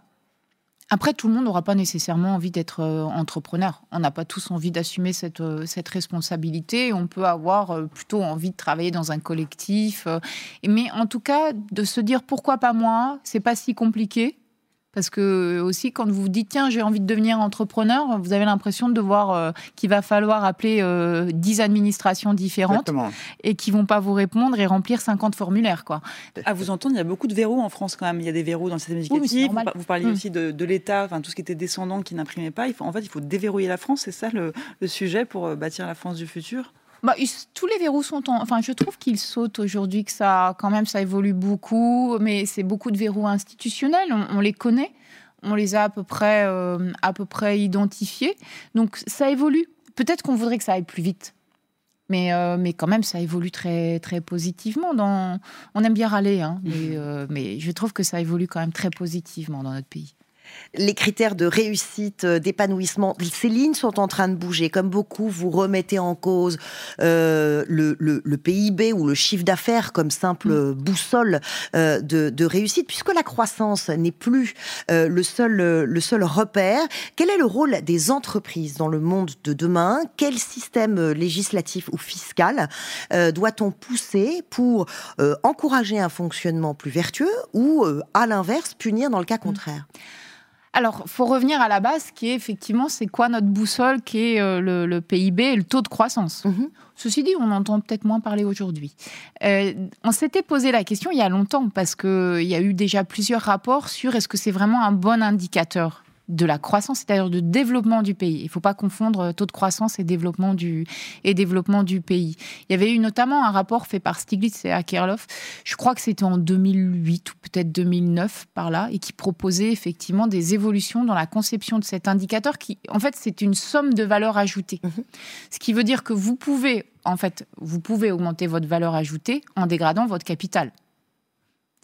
après, tout le monde n'aura pas nécessairement envie d'être euh, entrepreneur. On n'a pas tous envie d'assumer cette, euh, cette responsabilité. On peut avoir euh, plutôt envie de travailler dans un collectif. mais en tout cas, de se dire pourquoi pas moi, c'est pas si compliqué. Parce que aussi, quand vous vous dites, tiens, j'ai envie de devenir entrepreneur, vous avez l'impression de voir euh, qu'il va falloir appeler euh, 10 administrations différentes et qui vont pas vous répondre et remplir 50 formulaires. Quoi. À vous entendre, il y a beaucoup de verrous en France quand même. Il y a des verrous dans le système éducatif. vous, parliez hum. aussi de, l'État, enfin, tout ce qui était descendant qui n'imprimait pas. Il faut, en fait, il faut déverrouiller la France. C'est ça le, sujet pour euh, bâtir la France du futur? Bah, tous les verrous sont en... Enfin, je trouve qu'ils sautent aujourd'hui, que ça, quand même, ça évolue beaucoup, mais c'est beaucoup de verrous institutionnels, on, les connaît, on les a à peu près, euh, à peu près identifiés. Donc, ça évolue. Peut-être qu'on voudrait que ça aille plus vite. Mais, euh, mais quand même, ça évolue très, très positivement. Dans... On aime bien râler, hein, mais, euh, mais je trouve que ça évolue quand même très positivement dans notre pays les critères de réussite, euh, d'épanouissement, ces lignes sont en train de bouger. Comme beaucoup, vous remettez en cause euh, le, PIB ou le chiffre d'affaires comme simple mm. boussole euh, de, réussite, puisque la croissance n'est plus le, seul, le seul repère. Quel est le rôle des entreprises dans le monde de demain? Quel système législatif ou fiscal doit-on pousser pour encourager un fonctionnement plus vertueux ou, à l'inverse, punir dans le cas mm. contraire? Alors, faut revenir à la base, qui est effectivement, c'est quoi notre boussole, qui est euh, le, PIB et le taux de croissance. Mhm. Ceci dit, on entend peut-être moins parler aujourd'hui. Euh, on s'était posé la question il y a longtemps, parce qu'il y a eu déjà plusieurs rapports sur est-ce que c'est vraiment un bon indicateur de la croissance, c'est-à-dire de développement du pays. Il ne faut pas confondre euh, taux de croissance et développement du, et développement du pays. Il y avait eu notamment un rapport fait par Stiglitz et Akerlof, je crois que c'était en 2008 ou peut-être 2009 par là, et qui proposait effectivement des évolutions dans la conception de cet indicateur qui, en fait, c'est une somme de valeur ajoutée. Mhm. Ce qui veut dire que vous pouvez, en fait, vous pouvez augmenter votre valeur ajoutée en dégradant votre capital.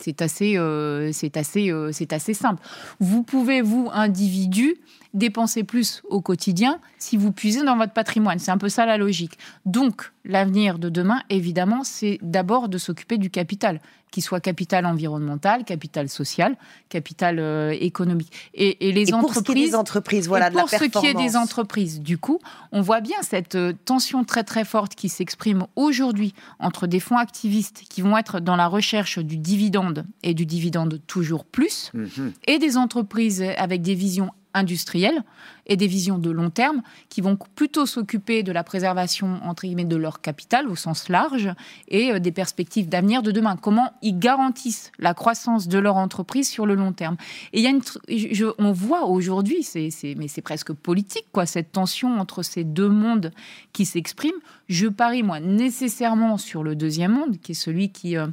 C'est assez, euh, c'est assez, euh, c'est assez simple. Vous pouvez, vous, individu, dépenser plus au quotidien si vous puisez dans votre patrimoine. C'est un peu ça la logique. Donc, l'avenir de demain, évidemment, c'est d'abord de s'occuper du capital, qu'il soit capital environnemental, capital social, capital euh, économique. Et, les entreprises. Pour ce qui est des entreprises, voilà, pour ce qui est des entreprises, du coup, on voit bien cette euh, tension très très forte qui s'exprime aujourd'hui entre des fonds activistes qui vont être dans la recherche du dividende et du dividende toujours plus, mhm. et des entreprises avec des visions industriels et des visions de long terme qui vont plutôt s'occuper de la préservation entre guillemets de leur capital au sens large et euh, des perspectives d'avenir de demain. Comment ils garantissent la croissance de leur entreprise sur le long terme. Et il y a une, je, on voit aujourd'hui, c'est, mais c'est presque politique quoi, cette tension entre ces deux mondes qui s'expriment. Je parie moi nécessairement sur le deuxième monde qui est celui qui euh,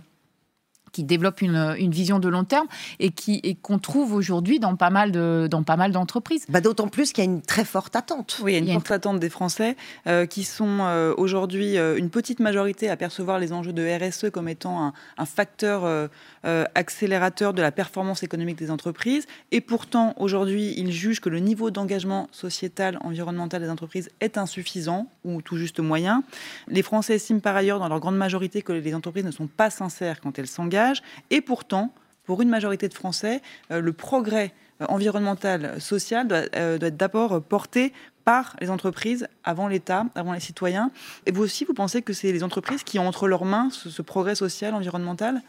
qui développe une, une, vision de long terme et qui et qu'on trouve aujourd'hui dans pas mal de dans pas mal d'entreprises. Bah, d'autant plus qu'il y a une très forte attente. Oui, il y a une forte attente des Français euh, qui sont euh, aujourd'hui euh, une petite majorité à percevoir les enjeux de RSE comme étant un, un facteur accélérateur de la performance économique des entreprises. Et pourtant, aujourd'hui, ils jugent que le niveau d'engagement sociétal, environnemental des entreprises est insuffisant ou tout juste moyen. Les Français estiment par ailleurs, dans leur grande majorité, que les entreprises ne sont pas sincères quand elles s'engagent et pourtant, pour une majorité de Français, euh, le progrès euh, environnemental, social doit, euh, être d'abord porté par les entreprises avant l'État, avant les citoyens. Et vous aussi, vous pensez que c'est les entreprises qui ont entre leurs mains ce, progrès social, environnemental?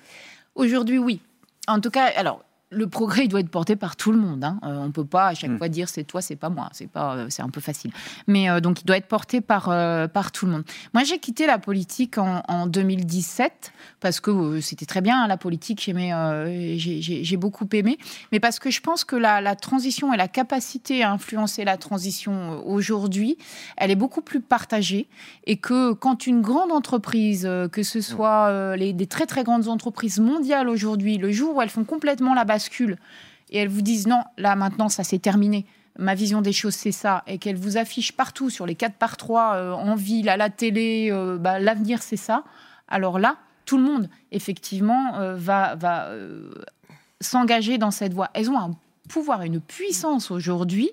Aujourd'hui, oui. En tout cas, alors, le progrès il doit être porté par tout le monde. Hein. Euh, on peut pas à chaque mm. fois dire c'est toi, c'est pas moi. C'est pas, euh, c'est un peu facile. Mais euh, donc il doit être porté par par tout le monde. Moi j'ai quitté la politique en, 2017 parce que c'était très bien hein, la politique. J'aimais, j'ai, beaucoup aimé, mais parce que je pense que la, la, transition et la capacité à influencer la transition aujourd'hui, elle est beaucoup plus partagée et que quand une grande entreprise, que ce soit les, des très très grandes entreprises mondiales aujourd'hui, le jour où elles font complètement la base et elles vous disent non, là maintenant ça s'est terminé. Ma vision des choses, c'est ça. Et qu'elles vous affichent partout sur les 4 par 3, euh, en ville, à la télé, euh, bah, l'avenir, c'est ça. Alors là, tout le monde, effectivement, euh, va, va s'engager dans cette voie. Elles ont un pouvoir, une puissance aujourd'hui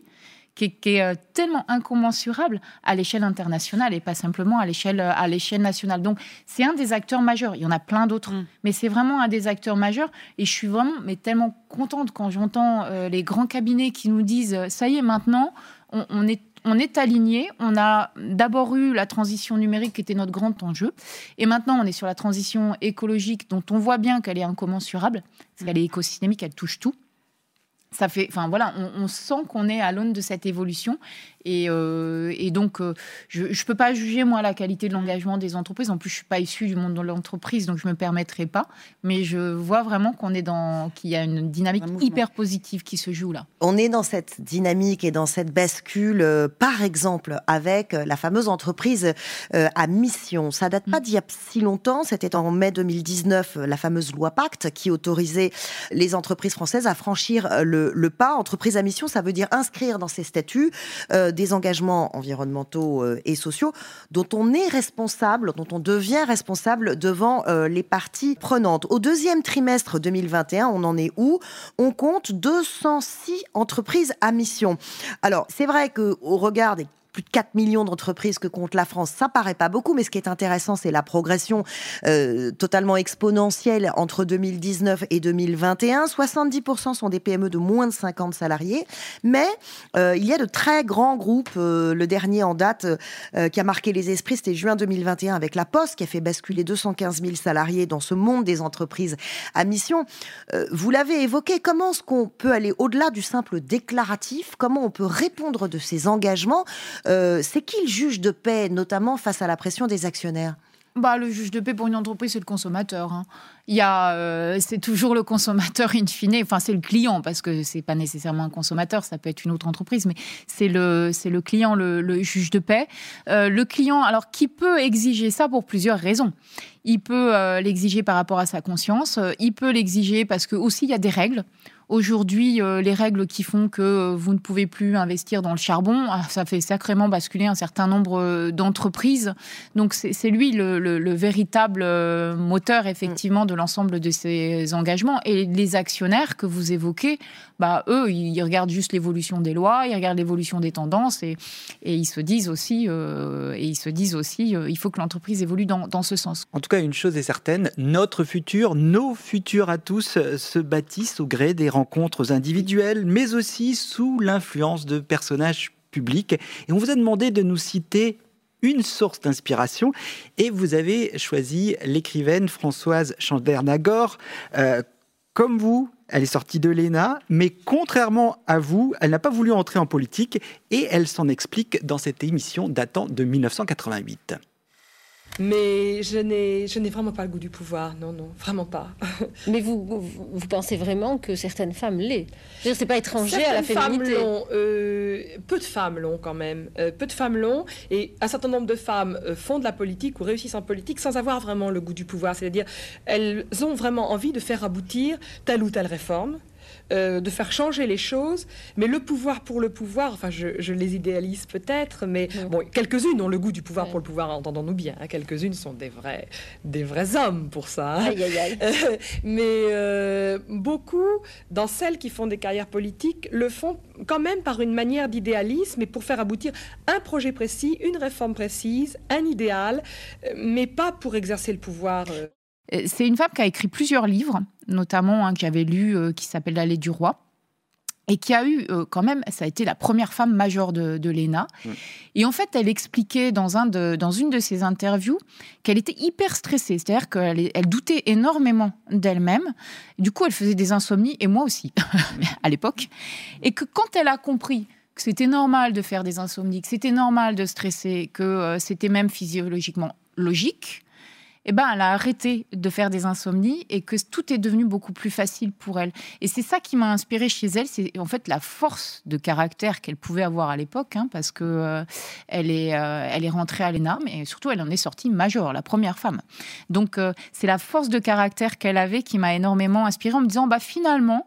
qui est, euh, tellement incommensurable à l'échelle internationale et pas simplement à l'échelle euh, à l'échelle nationale. Donc c'est un des acteurs majeurs. Il y en a plein d'autres, mm. mais c'est vraiment un des acteurs majeurs. Et je suis vraiment mais tellement contente quand j'entends euh, les grands cabinets qui nous disent ça y est maintenant on, est on est aligné. On a d'abord eu la transition numérique qui était notre grand enjeu. Et maintenant, on est sur la transition écologique dont on voit bien qu'elle est incommensurable, parce qu'elle est écosystémique, elle touche tout ça fait, enfin voilà, on, sent qu'on est à l'aune de cette évolution Et, et donc, je ne peux pas juger, moi, la qualité de l'engagement des entreprises. En plus, je ne suis pas issue du monde de l'entreprise, donc je ne me permettrai pas. Mais je vois vraiment qu'on est dans, qu'il y a une dynamique hyper positive qui se joue là. On est dans cette dynamique et dans cette bascule, par exemple, avec la fameuse entreprise à mission. Ça date pas mm. d'il y a si longtemps. C'était en mai 2019, la fameuse loi Pacte qui autorisait les entreprises françaises à franchir le, le pas. Entreprise à mission, ça veut dire inscrire dans ses statuts euh, des engagements environnementaux euh, et sociaux dont on est responsable, dont on devient responsable devant euh, les parties prenantes. Au deuxième trimestre 2021, on en est où? On compte 206 entreprises à mission. Alors, c'est vrai qu'au regard des plus de 4 millions d'entreprises que compte la France, ça paraît pas beaucoup, mais ce qui est intéressant, c'est la progression euh, totalement exponentielle entre 2019 et 2021. 70% sont des PME de moins de 50 salariés, mais euh, il y a de très grands groupes. Euh, le dernier en date qui a marqué les esprits, c'était juin 2021 avec La Poste, qui a fait basculer 215 000 salariés dans ce monde des entreprises à mission. vous l'avez évoqué, comment est-ce qu'on peut aller au-delà du simple déclaratif? Comment on peut répondre de ces engagements? Euh, c'est qui le juge de paix, notamment face à la pression des actionnaires? Bah, le juge de paix pour une entreprise, c'est le consommateur. Hein. Il y a, euh, c'est toujours le consommateur in fine. Enfin, c'est le client parce que c'est pas nécessairement un consommateur, ça peut être une autre entreprise, mais c'est le, c'est le client, le, juge de paix. Euh, le client, alors, qui peut exiger ça pour plusieurs raisons. Il peut l'exiger par rapport à sa conscience. Il peut l'exiger parce que aussi il y a des règles. Aujourd'hui, euh, les règles qui font que euh, vous ne pouvez plus investir dans le charbon, ah, ça fait sacrément basculer un certain nombre euh, d'entreprises. Donc c'est lui le, véritable moteur effectivement de l'ensemble de ces engagements. Et les actionnaires que vous évoquez, bah, eux, ils regardent juste l'évolution des lois, ils regardent l'évolution des tendances et, ils se disent aussi, ils se disent aussi, il faut que l'entreprise évolue dans, dans, ce sens. En tout cas, une chose est certaine, notre futur, nos futurs à tous se bâtissent au gré des rencontres individuelles, mais aussi sous l'influence de personnages publics. Et on vous a demandé de nous citer une source d'inspiration et vous avez choisi l'écrivaine Françoise Chandernagor. Euh, comme vous, elle est sortie de l'ENA, mais contrairement à vous, elle n'a pas voulu entrer en politique et elle s'en explique dans cette émission datant de 1988. Mais je n'ai, je n'ai vraiment pas le goût du pouvoir, non, non, vraiment pas. Mais vous, vous, pensez vraiment que certaines femmes l'aient C'est pas étranger à la féminité. Femmes l'ont, euh, peu de femmes l'ont quand même. Euh, peu de femmes l'ont. Et un certain nombre de femmes euh, font de la politique ou réussissent en politique sans avoir vraiment le goût du pouvoir. C'est-à-dire, elles ont vraiment envie de faire aboutir telle ou telle réforme. Euh, de faire changer les choses. Mais le pouvoir pour le pouvoir, enfin, je, les idéalise peut-être, mais bon, quelques-unes ont le goût du pouvoir pour le pouvoir, entendons-nous bien. Hein. quelques-unes sont des vrais, des vrais hommes pour ça. Hein. mais euh, beaucoup, dans celles qui font des carrières politiques, le font quand même par une manière d'idéalisme et pour faire aboutir un projet précis, une réforme précise, un idéal, euh, mais pas pour exercer le pouvoir. Euh, c'est une femme qui a écrit plusieurs livres, notamment un que j'avais lu euh, qui s'appelle L'allée du roi et qui a eu euh, quand même, ça a été la première femme majeure de, l'ENA. Et en fait, elle expliquait dans, un de, dans une de ses interviews qu'elle était hyper stressée, c'est-à-dire qu'elle elle doutait énormément d'elle-même. Du coup, elle faisait des insomnies, et moi aussi, à l'époque. Et que quand elle a compris que c'était normal de faire des insomnies, que c'était normal de stresser, que c'était même physiologiquement logique, eh ben, elle a arrêté de faire des insomnies et que tout est devenu beaucoup plus facile pour elle. Et c'est ça qui m'a inspirée chez elle, c'est en fait la force de caractère qu'elle pouvait avoir à l'époque, hein, parce que euh, elle, est, euh, elle est rentrée à l'ENA, mais surtout elle en est sortie major, la première femme. Donc euh, c'est la force de caractère qu'elle avait qui m'a énormément inspirée en me disant, bah finalement,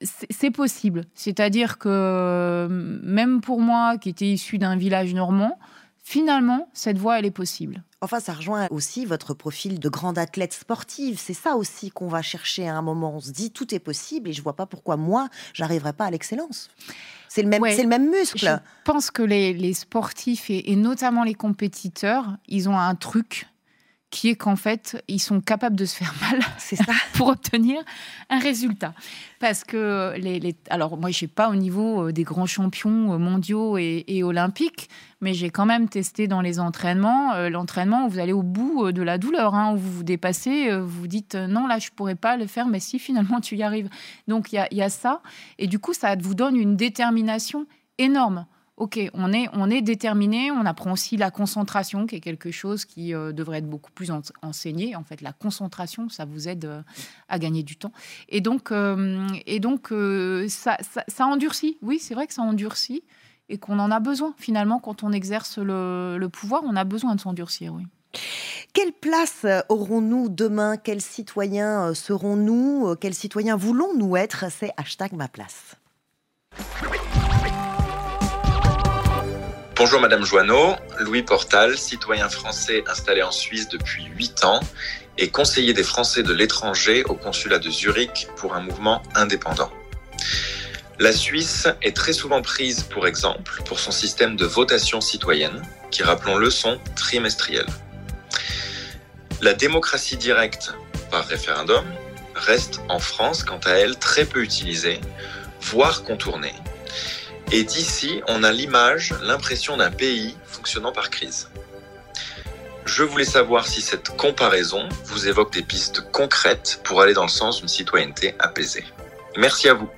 c'est possible. C'est-à-dire que même pour moi, qui était issue d'un village normand, finalement, cette voie, elle est possible. Enfin, ça rejoint aussi votre profil de grande athlète sportive. C'est ça aussi qu'on va chercher à un moment. On se dit tout est possible et je vois pas pourquoi moi j'arriverai pas à l'excellence. C'est le même, c'est le même muscle. Je pense que les, sportifs et, notamment les compétiteurs, ils ont un truc qui est qu'en fait, ils sont capables de se faire mal c'est ça. pour obtenir un résultat. Parce que, les, alors moi, je n'ai pas au niveau euh, des grands champions euh, mondiaux et, olympiques, mais j'ai quand même testé dans les entraînements. Euh, l'entraînement où vous allez au bout de la douleur, hein, où vous vous dépassez, vous vous dites non, là, je ne pourrais pas le faire, mais si finalement tu y arrives. Donc, il y a ça. Et du coup, ça vous donne une détermination énorme ok, on est, on est déterminé, on apprend aussi la concentration, qui est quelque chose qui euh, devrait être beaucoup plus enseigné. En fait, la concentration, ça vous aide euh, à gagner du temps. Et donc, euh, et donc ça, ça, endurcit. Oui, c'est vrai que ça endurcit et qu'on en a besoin. Finalement, quand on exerce le, le pouvoir, on a besoin de s'endurcir, oui. Quelle place aurons-nous demain? Quels citoyens serons-nous? Quels citoyens voulons-nous être? C'est hashtag ma place. Bonjour Madame Joanneau, Louis Portal, citoyen français installé en Suisse depuis 8 ans et conseiller des Français de l'étranger au consulat de Zurich pour un mouvement indépendant. La Suisse est très souvent prise pour exemple pour son système de votation citoyenne, qui rappelons-le sont trimestriels. La démocratie directe par référendum reste en France quant à elle très peu utilisée, voire contournée. Et d'ici, on a l'image, l'impression d'un pays fonctionnant par crise. Je voulais savoir si cette comparaison vous évoque des pistes concrètes pour aller dans le sens d'une citoyenneté apaisée. Merci à vous.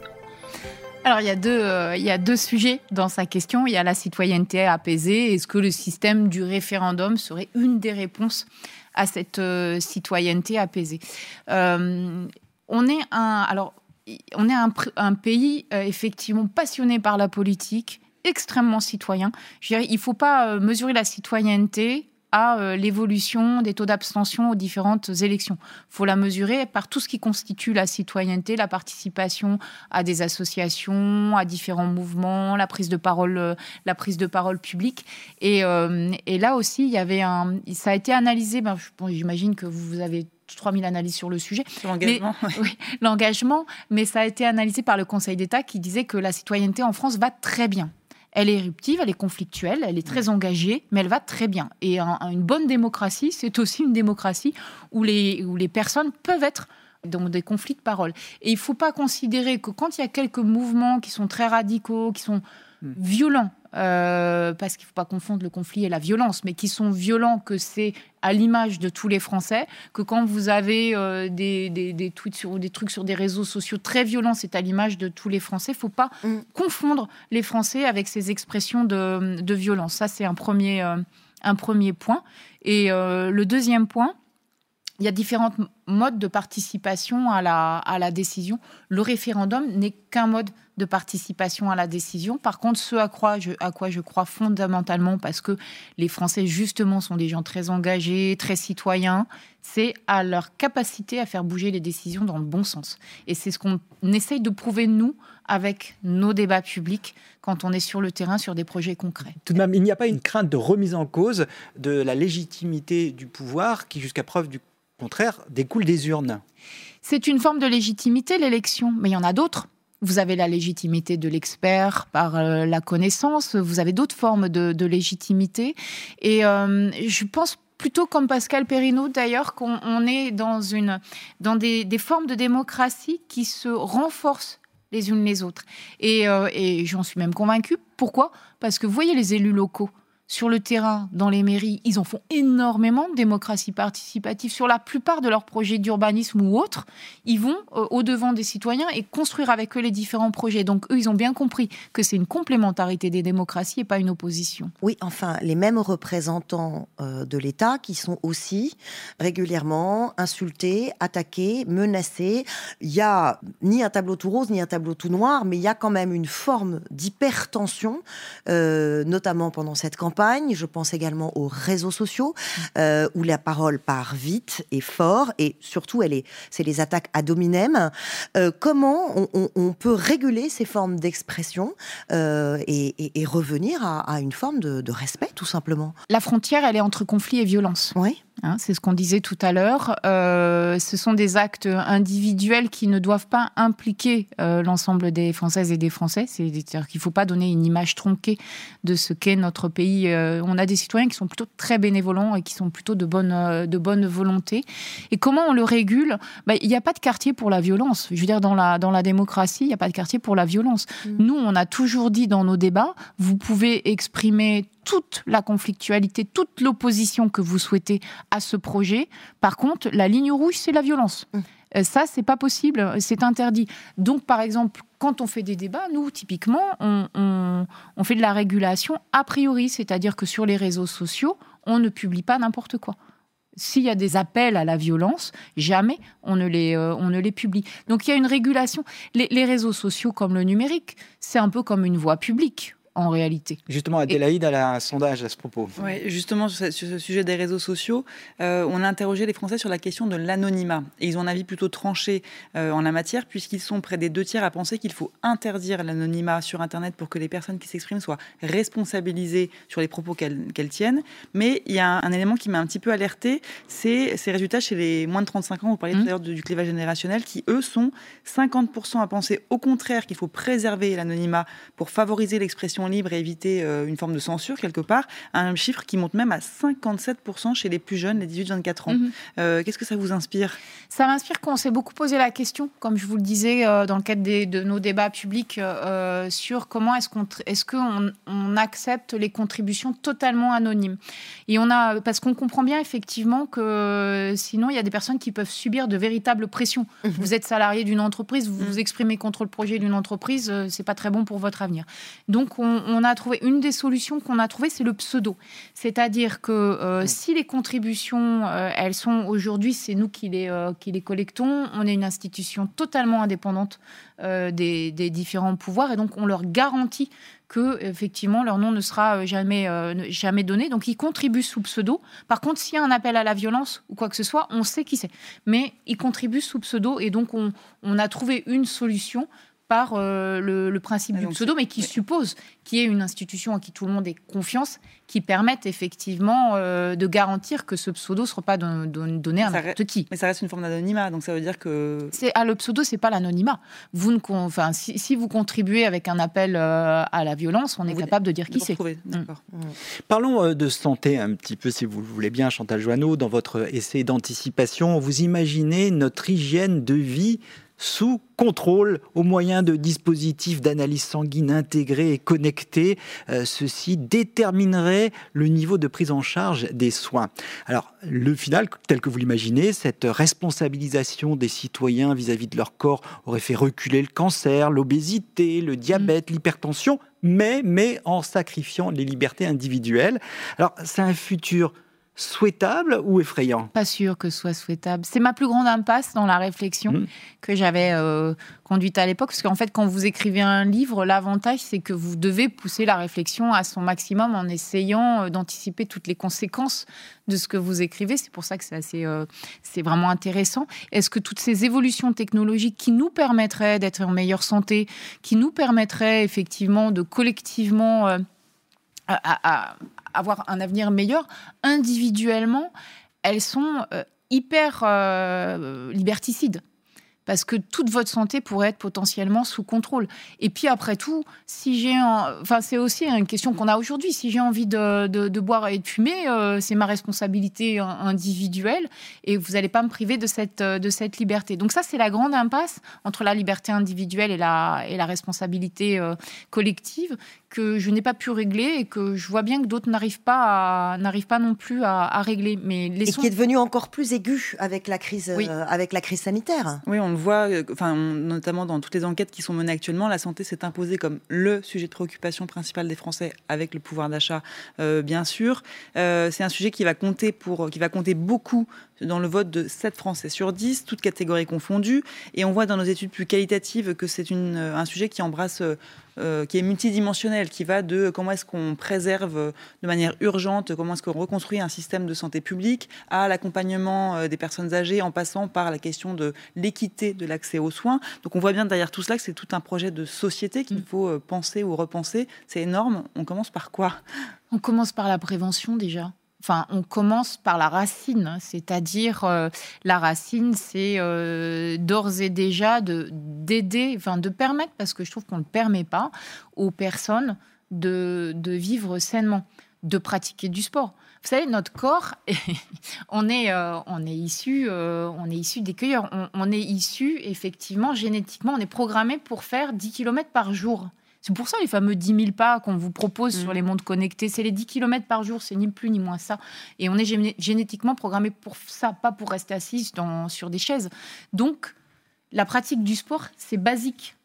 Alors, il y, a deux, euh, il y a deux sujets dans sa question. Il y a la citoyenneté apaisée. Est-ce que le système du référendum serait une des réponses à cette euh, citoyenneté apaisée? Euh, On est un. Alors, on est un, pays euh, effectivement passionné par la politique, extrêmement citoyen. Je dirais, il ne faut pas euh, mesurer la citoyenneté à euh, l'évolution des taux d'abstention aux différentes élections. Il faut la mesurer par tout ce qui constitue la citoyenneté, la participation à des associations, à différents mouvements, la prise de parole, la prise de parole publique. Et, là aussi, il y avait un, ça a été analysé. Ben, J'imagine que vous avez 3000 analyses sur le sujet. L'engagement. Oui, l'engagement, mais ça a été analysé par le Conseil d'État qui disait que la citoyenneté en France va très bien. Elle est éruptive, elle est conflictuelle, elle est très engagée, mais elle va très bien. Et une bonne démocratie, c'est aussi une démocratie où les, où les personnes peuvent être dans des conflits de parole. Et il ne faut pas considérer que quand il y a quelques mouvements qui sont très radicaux, qui sont hmm. violents, euh, parce qu'il ne faut pas confondre le conflit et la violence, mais qui sont violents, que c'est à l'image de tous les Français, que quand vous avez euh, des, des, tweets sur, des trucs sur des réseaux sociaux très violents, c'est à l'image de tous les Français. Il ne faut pas mm. confondre les Français avec ces expressions de, de violence. Ça, c'est un premier, euh, un premier point. Et le deuxième point, il y a différents modes de participation à la, décision. Le référendum n'est qu'un mode de participation à la décision. Par contre, ce à quoi, je, à quoi je crois fondamentalement, parce que les Français, justement, sont des gens très engagés, très citoyens, c'est à leur capacité à faire bouger les décisions dans le bon sens. Et c'est ce qu'on essaye de prouver, nous, avec nos débats publics, quand on est sur le terrain, sur des projets concrets. Tout de même, il n'y a pas une crainte de remise en cause de la légitimité du pouvoir qui, jusqu'à preuve du contraire, découle des urnes. C'est une forme de légitimité, l'élection, mais il y en a d'autres. Vous avez la légitimité de l'expert par euh, la connaissance, vous avez d'autres formes de, légitimité. Et euh, je pense plutôt comme Pascal Perrineau d'ailleurs qu'on est dans, une, dans des, formes de démocratie qui se renforcent les unes les autres. Et, euh, et j'en suis même convaincue. Pourquoi? Parce que vous voyez les élus locaux sur le terrain, dans les mairies, ils en font énormément de démocratie participative. Sur la plupart de leurs projets d'urbanisme ou autres, ils vont euh, au-devant des citoyens et construire avec eux les différents projets. Donc eux, ils ont bien compris que c'est une complémentarité des démocraties et pas une opposition. Oui, enfin, les mêmes représentants euh, de l'État qui sont aussi régulièrement insultés, attaqués, menacés. Il y a ni un tableau tout rose, ni un tableau tout noir, mais il y a quand même une forme d'hypertension, euh, notamment pendant cette campagne je pense également aux réseaux sociaux, euh, où la parole part vite et fort, et surtout, elle est, c'est les attaques à dominem. Euh, comment on, peut réguler ces formes d'expression euh, et, revenir à, une forme de, de, respect, tout simplement? La frontière, elle est entre conflit et violence. Oui. Hein, c'est ce qu'on disait tout à l'heure. Euh, ce sont des actes individuels qui ne doivent pas impliquer euh, l'ensemble des Françaises et des Français. C'est-à-dire qu'il ne faut pas donner une image tronquée de ce qu'est notre pays. Euh, on a des citoyens qui sont plutôt très bénévolents et qui sont plutôt de bonne, de bonne volonté. Et comment on le régule? Bah, Il n'y a pas de quartier pour la violence. Je veux dire, dans la, dans la démocratie, il n'y a pas de quartier pour la violence. Mmh. Nous, on a toujours dit dans nos débats, vous pouvez exprimer toute la conflictualité, toute l'opposition que vous souhaitez à ce projet. Par contre, la ligne rouge, c'est la violence. Mmh. Euh, ça, c'est pas possible, c'est interdit. Donc, par exemple, quand on fait des débats, nous, typiquement, on, On fait de la régulation a priori, c'est-à-dire que sur les réseaux sociaux, on ne publie pas n'importe quoi. S'il y a des appels à la violence, jamais on ne les, euh, on ne les publie. Donc il y a une régulation. les réseaux sociaux comme le numérique, c'est un peu comme une voie publique en réalité. Justement, Adélaïde a un sondage à ce propos. Oui, justement, sur ce, sujet des réseaux sociaux, euh, on a interrogé les Français sur la question de l'anonymat. Et ils ont un avis plutôt tranché euh, en la matière, puisqu'ils sont près des deux tiers à penser qu'il faut interdire l'anonymat sur Internet pour que les personnes qui s'expriment soient responsabilisées sur les propos qu'elles tiennent. Mais il y a un, élément qui m'a un petit peu alerté, c'est ces résultats chez les moins de 35 ans, vous parliez tout à mmh. l'heure du clivage générationnel, qui eux sont 50% à penser au contraire qu'il faut préserver l'anonymat pour favoriser l'expression libre et éviter euh, une forme de censure quelque part, un chiffre qui monte même à 57% chez les plus jeunes, les 18-24 ans. Mhm. Euh, qu'est-ce que ça vous inspire? Ça m'inspire qu'on s'est beaucoup posé la question, comme je vous le disais euh, dans le cadre de nos débats publics, sur comment est-ce qu'on est qu'on on accepte les contributions totalement anonymes. Et on a, parce qu'on comprend bien effectivement que sinon il y a des personnes qui peuvent subir de véritables pressions. Mhm. Vous êtes salarié d'une entreprise, vous mhm. vous exprimez contre le projet d'une entreprise, c'est pas très bon pour votre avenir. Donc on, on a trouvé une des solutions qu'on a trouvées, c'est le pseudo. C'est-à-dire que euh, mm. si les contributions, euh, elles sont aujourd'hui, c'est nous qui les, euh, qui les collectons. On est une institution totalement indépendante des, des, différents pouvoirs et donc on leur garantit que effectivement leur nom ne sera jamais jamais donné. Donc ils contribuent sous pseudo. Par contre, s'il y a un appel à la violence ou quoi que ce soit, on sait qui c'est. Mais ils contribuent sous pseudo et donc on, on a trouvé une solution par euh, le, principe ah, du pseudo, mais qui suppose qu'il y ait une institution à qui tout le monde ait confiance, qui permette effectivement euh, de garantir que ce pseudo ne sera pas donné à n'importe qui. Mais ça reste une forme d'anonymat, donc ça veut dire que... C'est, ah, le pseudo, c'est pas l'anonymat. Vous ne, enfin, si, vous contribuez avec un appel euh, à la violence, on est capable de dire qui c'est. Mm. Parlons de santé un petit peu, si vous le voulez bien, Chantal Joanneau. Dans votre essai d'anticipation, vous imaginez notre hygiène de vie sous contrôle au moyen de dispositifs d'analyse sanguine intégrés et connectés. Euh, ceci déterminerait le niveau de prise en charge des soins. Alors, le final, tel que vous l'imaginez, cette responsabilisation des citoyens vis-à-vis de leur corps aurait fait reculer le cancer, l'obésité, le diabète, l'hypertension, mais, mais en sacrifiant les libertés individuelles. Alors, c'est un futur souhaitable ou effrayant? Pas sûr que ce soit souhaitable. C'est ma plus grande impasse dans la réflexion mmh. que j'avais euh, conduite à l'époque, parce qu'en fait, quand vous écrivez un livre, l'avantage, c'est que vous devez pousser la réflexion à son maximum en essayant euh, d'anticiper toutes les conséquences de ce que vous écrivez. C'est pour ça que c'est assez, euh, c'est vraiment intéressant. Est-ce que toutes ces évolutions technologiques qui nous permettraient d'être en meilleure santé, qui nous permettraient effectivement de collectivement à, avoir un avenir meilleur, individuellement, elles sont euh, hyper euh, liberticides parce que toute votre santé pourrait être potentiellement sous contrôle. Et puis après tout, si j'ai, enfin c'est aussi une question qu'on a aujourd'hui. Si j'ai envie de, boire et de fumer, euh, c'est ma responsabilité individuelle et vous n'allez pas me priver de cette de cette liberté. Donc ça c'est la grande impasse entre la liberté individuelle et la et la responsabilité collective que je n'ai pas pu régler et que je vois bien que d'autres n'arrivent pas, n'arrivent pas non plus à, régler. Mais les et qui est devenu encore plus aigu avec la crise, euh, avec la crise sanitaire. Oui, on le voit, euh, enfin, notamment dans toutes les enquêtes qui sont menées actuellement, la santé s'est imposée comme le sujet de préoccupation principal des Français, avec le pouvoir d'achat, euh, bien sûr. c'est un sujet qui va compter pour, qui va compter beaucoup dans le vote de 7 Français sur 10, toutes catégories confondues. Et on voit dans nos études plus qualitatives que c'est un sujet qui embrasse euh, qui est multidimensionnel, qui va de comment est-ce qu'on préserve de manière urgente, comment est-ce qu'on reconstruit un système de santé publique, à l'accompagnement euh, des personnes âgées, en passant par la question de l'équité de l'accès aux soins. Donc on voit bien derrière tout cela que c'est tout un projet de société qu'il mm. faut euh, penser ou repenser. C'est énorme. On commence par quoi? On commence par la prévention déjà. Enfin, on commence par la racine, c'est-à-dire euh, la racine, c'est euh, d'ores et déjà de d'aider, enfin de permettre, parce que je trouve qu'on ne permet pas aux personnes de, vivre sainement, de pratiquer du sport. Vous savez, notre corps, on est, euh, on est issu, on est issu des cueilleurs. On, on, est issu, effectivement, génétiquement, on est programmé pour faire 10 km par jour. C'est pour ça les fameux 10 000 pas qu'on vous propose sur mm. les mondes connectés. C'est les 10 km par jour, c'est ni plus ni moins ça. Et on est génétiquement programmé pour ça, pas pour rester assis sur des chaises. Donc, la pratique du sport, c'est basique.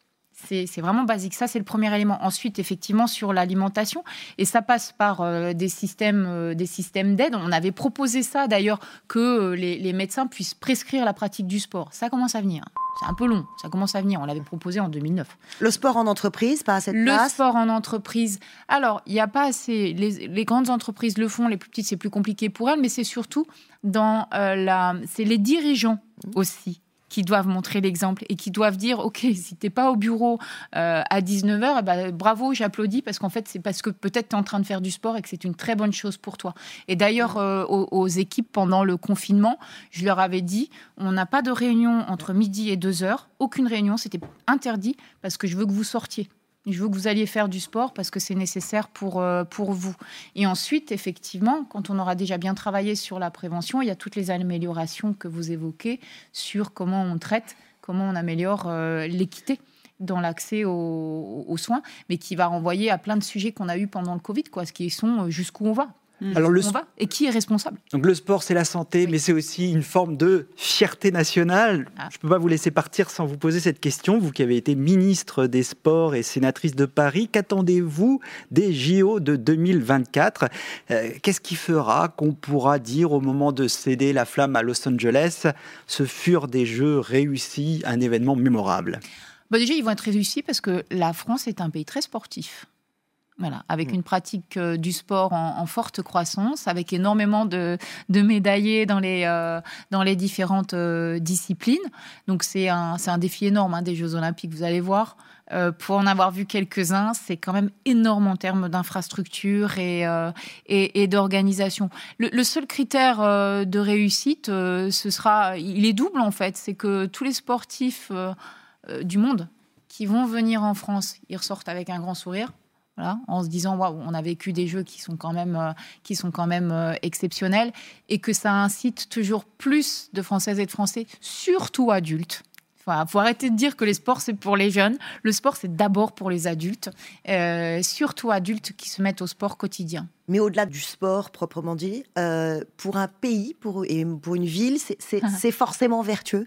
C'est vraiment basique. Ça, c'est le premier élément. Ensuite, effectivement, sur l'alimentation, et ça passe par euh, des systèmes, euh, des systèmes d'aide. On avait proposé ça, d'ailleurs, que euh, les, les, médecins puissent prescrire la pratique du sport. Ça commence à venir. C'est un peu long. Ça commence à venir. On l'avait proposé en 2009. Le sport en entreprise, pas assez de Le sport en entreprise. Alors, il n'y a pas assez. Les, les, grandes entreprises le font. Les plus petites, c'est plus compliqué pour elles. Mais c'est surtout dans la. C'est les dirigeants aussi qui doivent montrer l'exemple et qui doivent dire ok si t'es pas au bureau euh, à 19h eh ben, bravo j'applaudis parce qu'en fait c'est parce que peut-être tu es en train de faire du sport et que c'est une très bonne chose pour toi. Et d'ailleurs euh, aux, équipes pendant le confinement je leur avais dit on n'a pas de réunion entre midi et 2h aucune réunion c'était interdit parce que je veux que vous sortiez je veux que vous alliez faire du sport parce que c'est nécessaire pour, euh, pour vous. Et ensuite, effectivement, quand on aura déjà bien travaillé sur la prévention, il y a toutes les améliorations que vous évoquez sur comment on traite, comment on améliore euh, l'équité dans l'accès aux, aux, soins, mais qui va renvoyer à plein de sujets qu'on a eu pendant le Covid, quoi, ce qui sont euh, jusqu'où on va. Mm. Alors le on va et qui est responsable? Donc le sport, c'est la santé, mais c'est aussi une forme de fierté nationale. Ah. Je ne peux pas vous laisser partir sans vous poser cette question. Vous qui avez été ministre des Sports et sénatrice de Paris, qu'attendez-vous des JO de 2024 euh, Qu'est-ce qui fera qu'on pourra dire au moment de céder la flamme à Los Angeles, ce furent des Jeux réussis, un événement mémorable? Bah Déjà, ils vont être réussis parce que la France est un pays très sportif. Voilà, avec mm. une pratique euh, du sport en, en, forte croissance, avec énormément de, de médaillés dans les, euh, dans les différentes euh, disciplines. Donc c'est un, un, défi énorme hein, des Jeux olympiques, vous allez voir. Pour en avoir vu quelques-uns, c'est quand même énorme en termes d'infrastructure et, et, et d'organisation. Le, le, seul critère de réussite, ce sera, il est double en fait, c'est que tous les sportifs du monde qui vont venir en France, ils ressortent avec un grand sourire voilà, en se disant waouh, on a vécu des jeux qui sont quand même, euh, qui sont quand même euh, exceptionnels et que ça incite toujours plus de Françaises et de Français, surtout adultes. Il faut arrêter de dire que les sports c'est pour les jeunes. Le sport c'est d'abord pour les adultes, euh, surtout adultes qui se mettent au sport quotidien. Mais au-delà du sport proprement dit, pour un pays pour, et pour une ville, c'est forcément vertueux.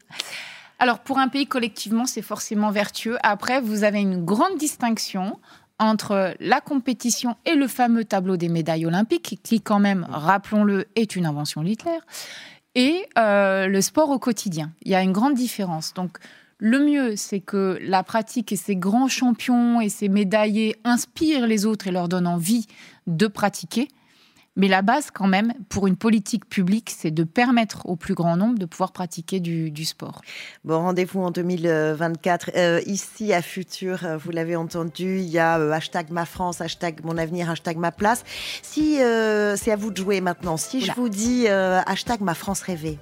Alors, pour un pays, collectivement, c'est forcément vertueux. Après, vous avez une grande distinction entre la compétition et le fameux tableau des médailles olympiques, qui quand même, rappelons-le, est une invention Hitler, et euh, le sport au quotidien. Il y a une grande différence. Donc, le mieux, c'est que la pratique et ces grands champions et ces médaillés inspirent les autres et leur donnent envie de pratiquer. Mais la base, quand même, pour une politique publique, c'est de permettre au plus grand nombre de pouvoir pratiquer du, du sport. Bon, rendez-vous en 2024. Euh, ici, à Futur, euh, vous l'avez entendu, il y a euh, hashtag ma France, hashtag mon avenir, hashtag ma place. Si euh, c'est à vous de jouer maintenant, si Oula. je vous dis hashtag ma France rêvée.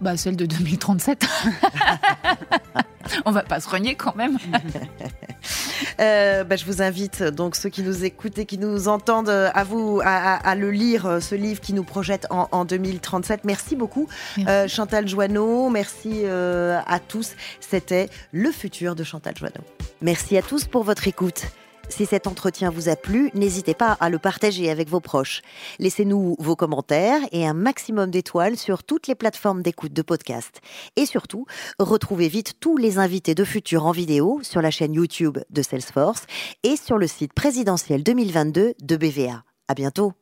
Bah, celle de 2037. On va pas se renier quand même. euh, bah, je vous invite donc ceux qui nous écoutent et qui nous entendent à vous à, à, à le lire ce livre qui nous projette en, en 2037. Merci beaucoup merci. Euh, Chantal Joanneau. Merci euh, à tous. C'était le futur de Chantal Joanneau. Merci à tous pour votre écoute. Si cet entretien vous a plu, n'hésitez pas à le partager avec vos proches. Laissez-nous vos commentaires et un maximum d'étoiles sur toutes les plateformes d'écoute de podcast. Et surtout, retrouvez vite tous les invités de Futur en vidéo sur la chaîne YouTube de Salesforce et sur le site présidentiel 2022 de BVA. À bientôt!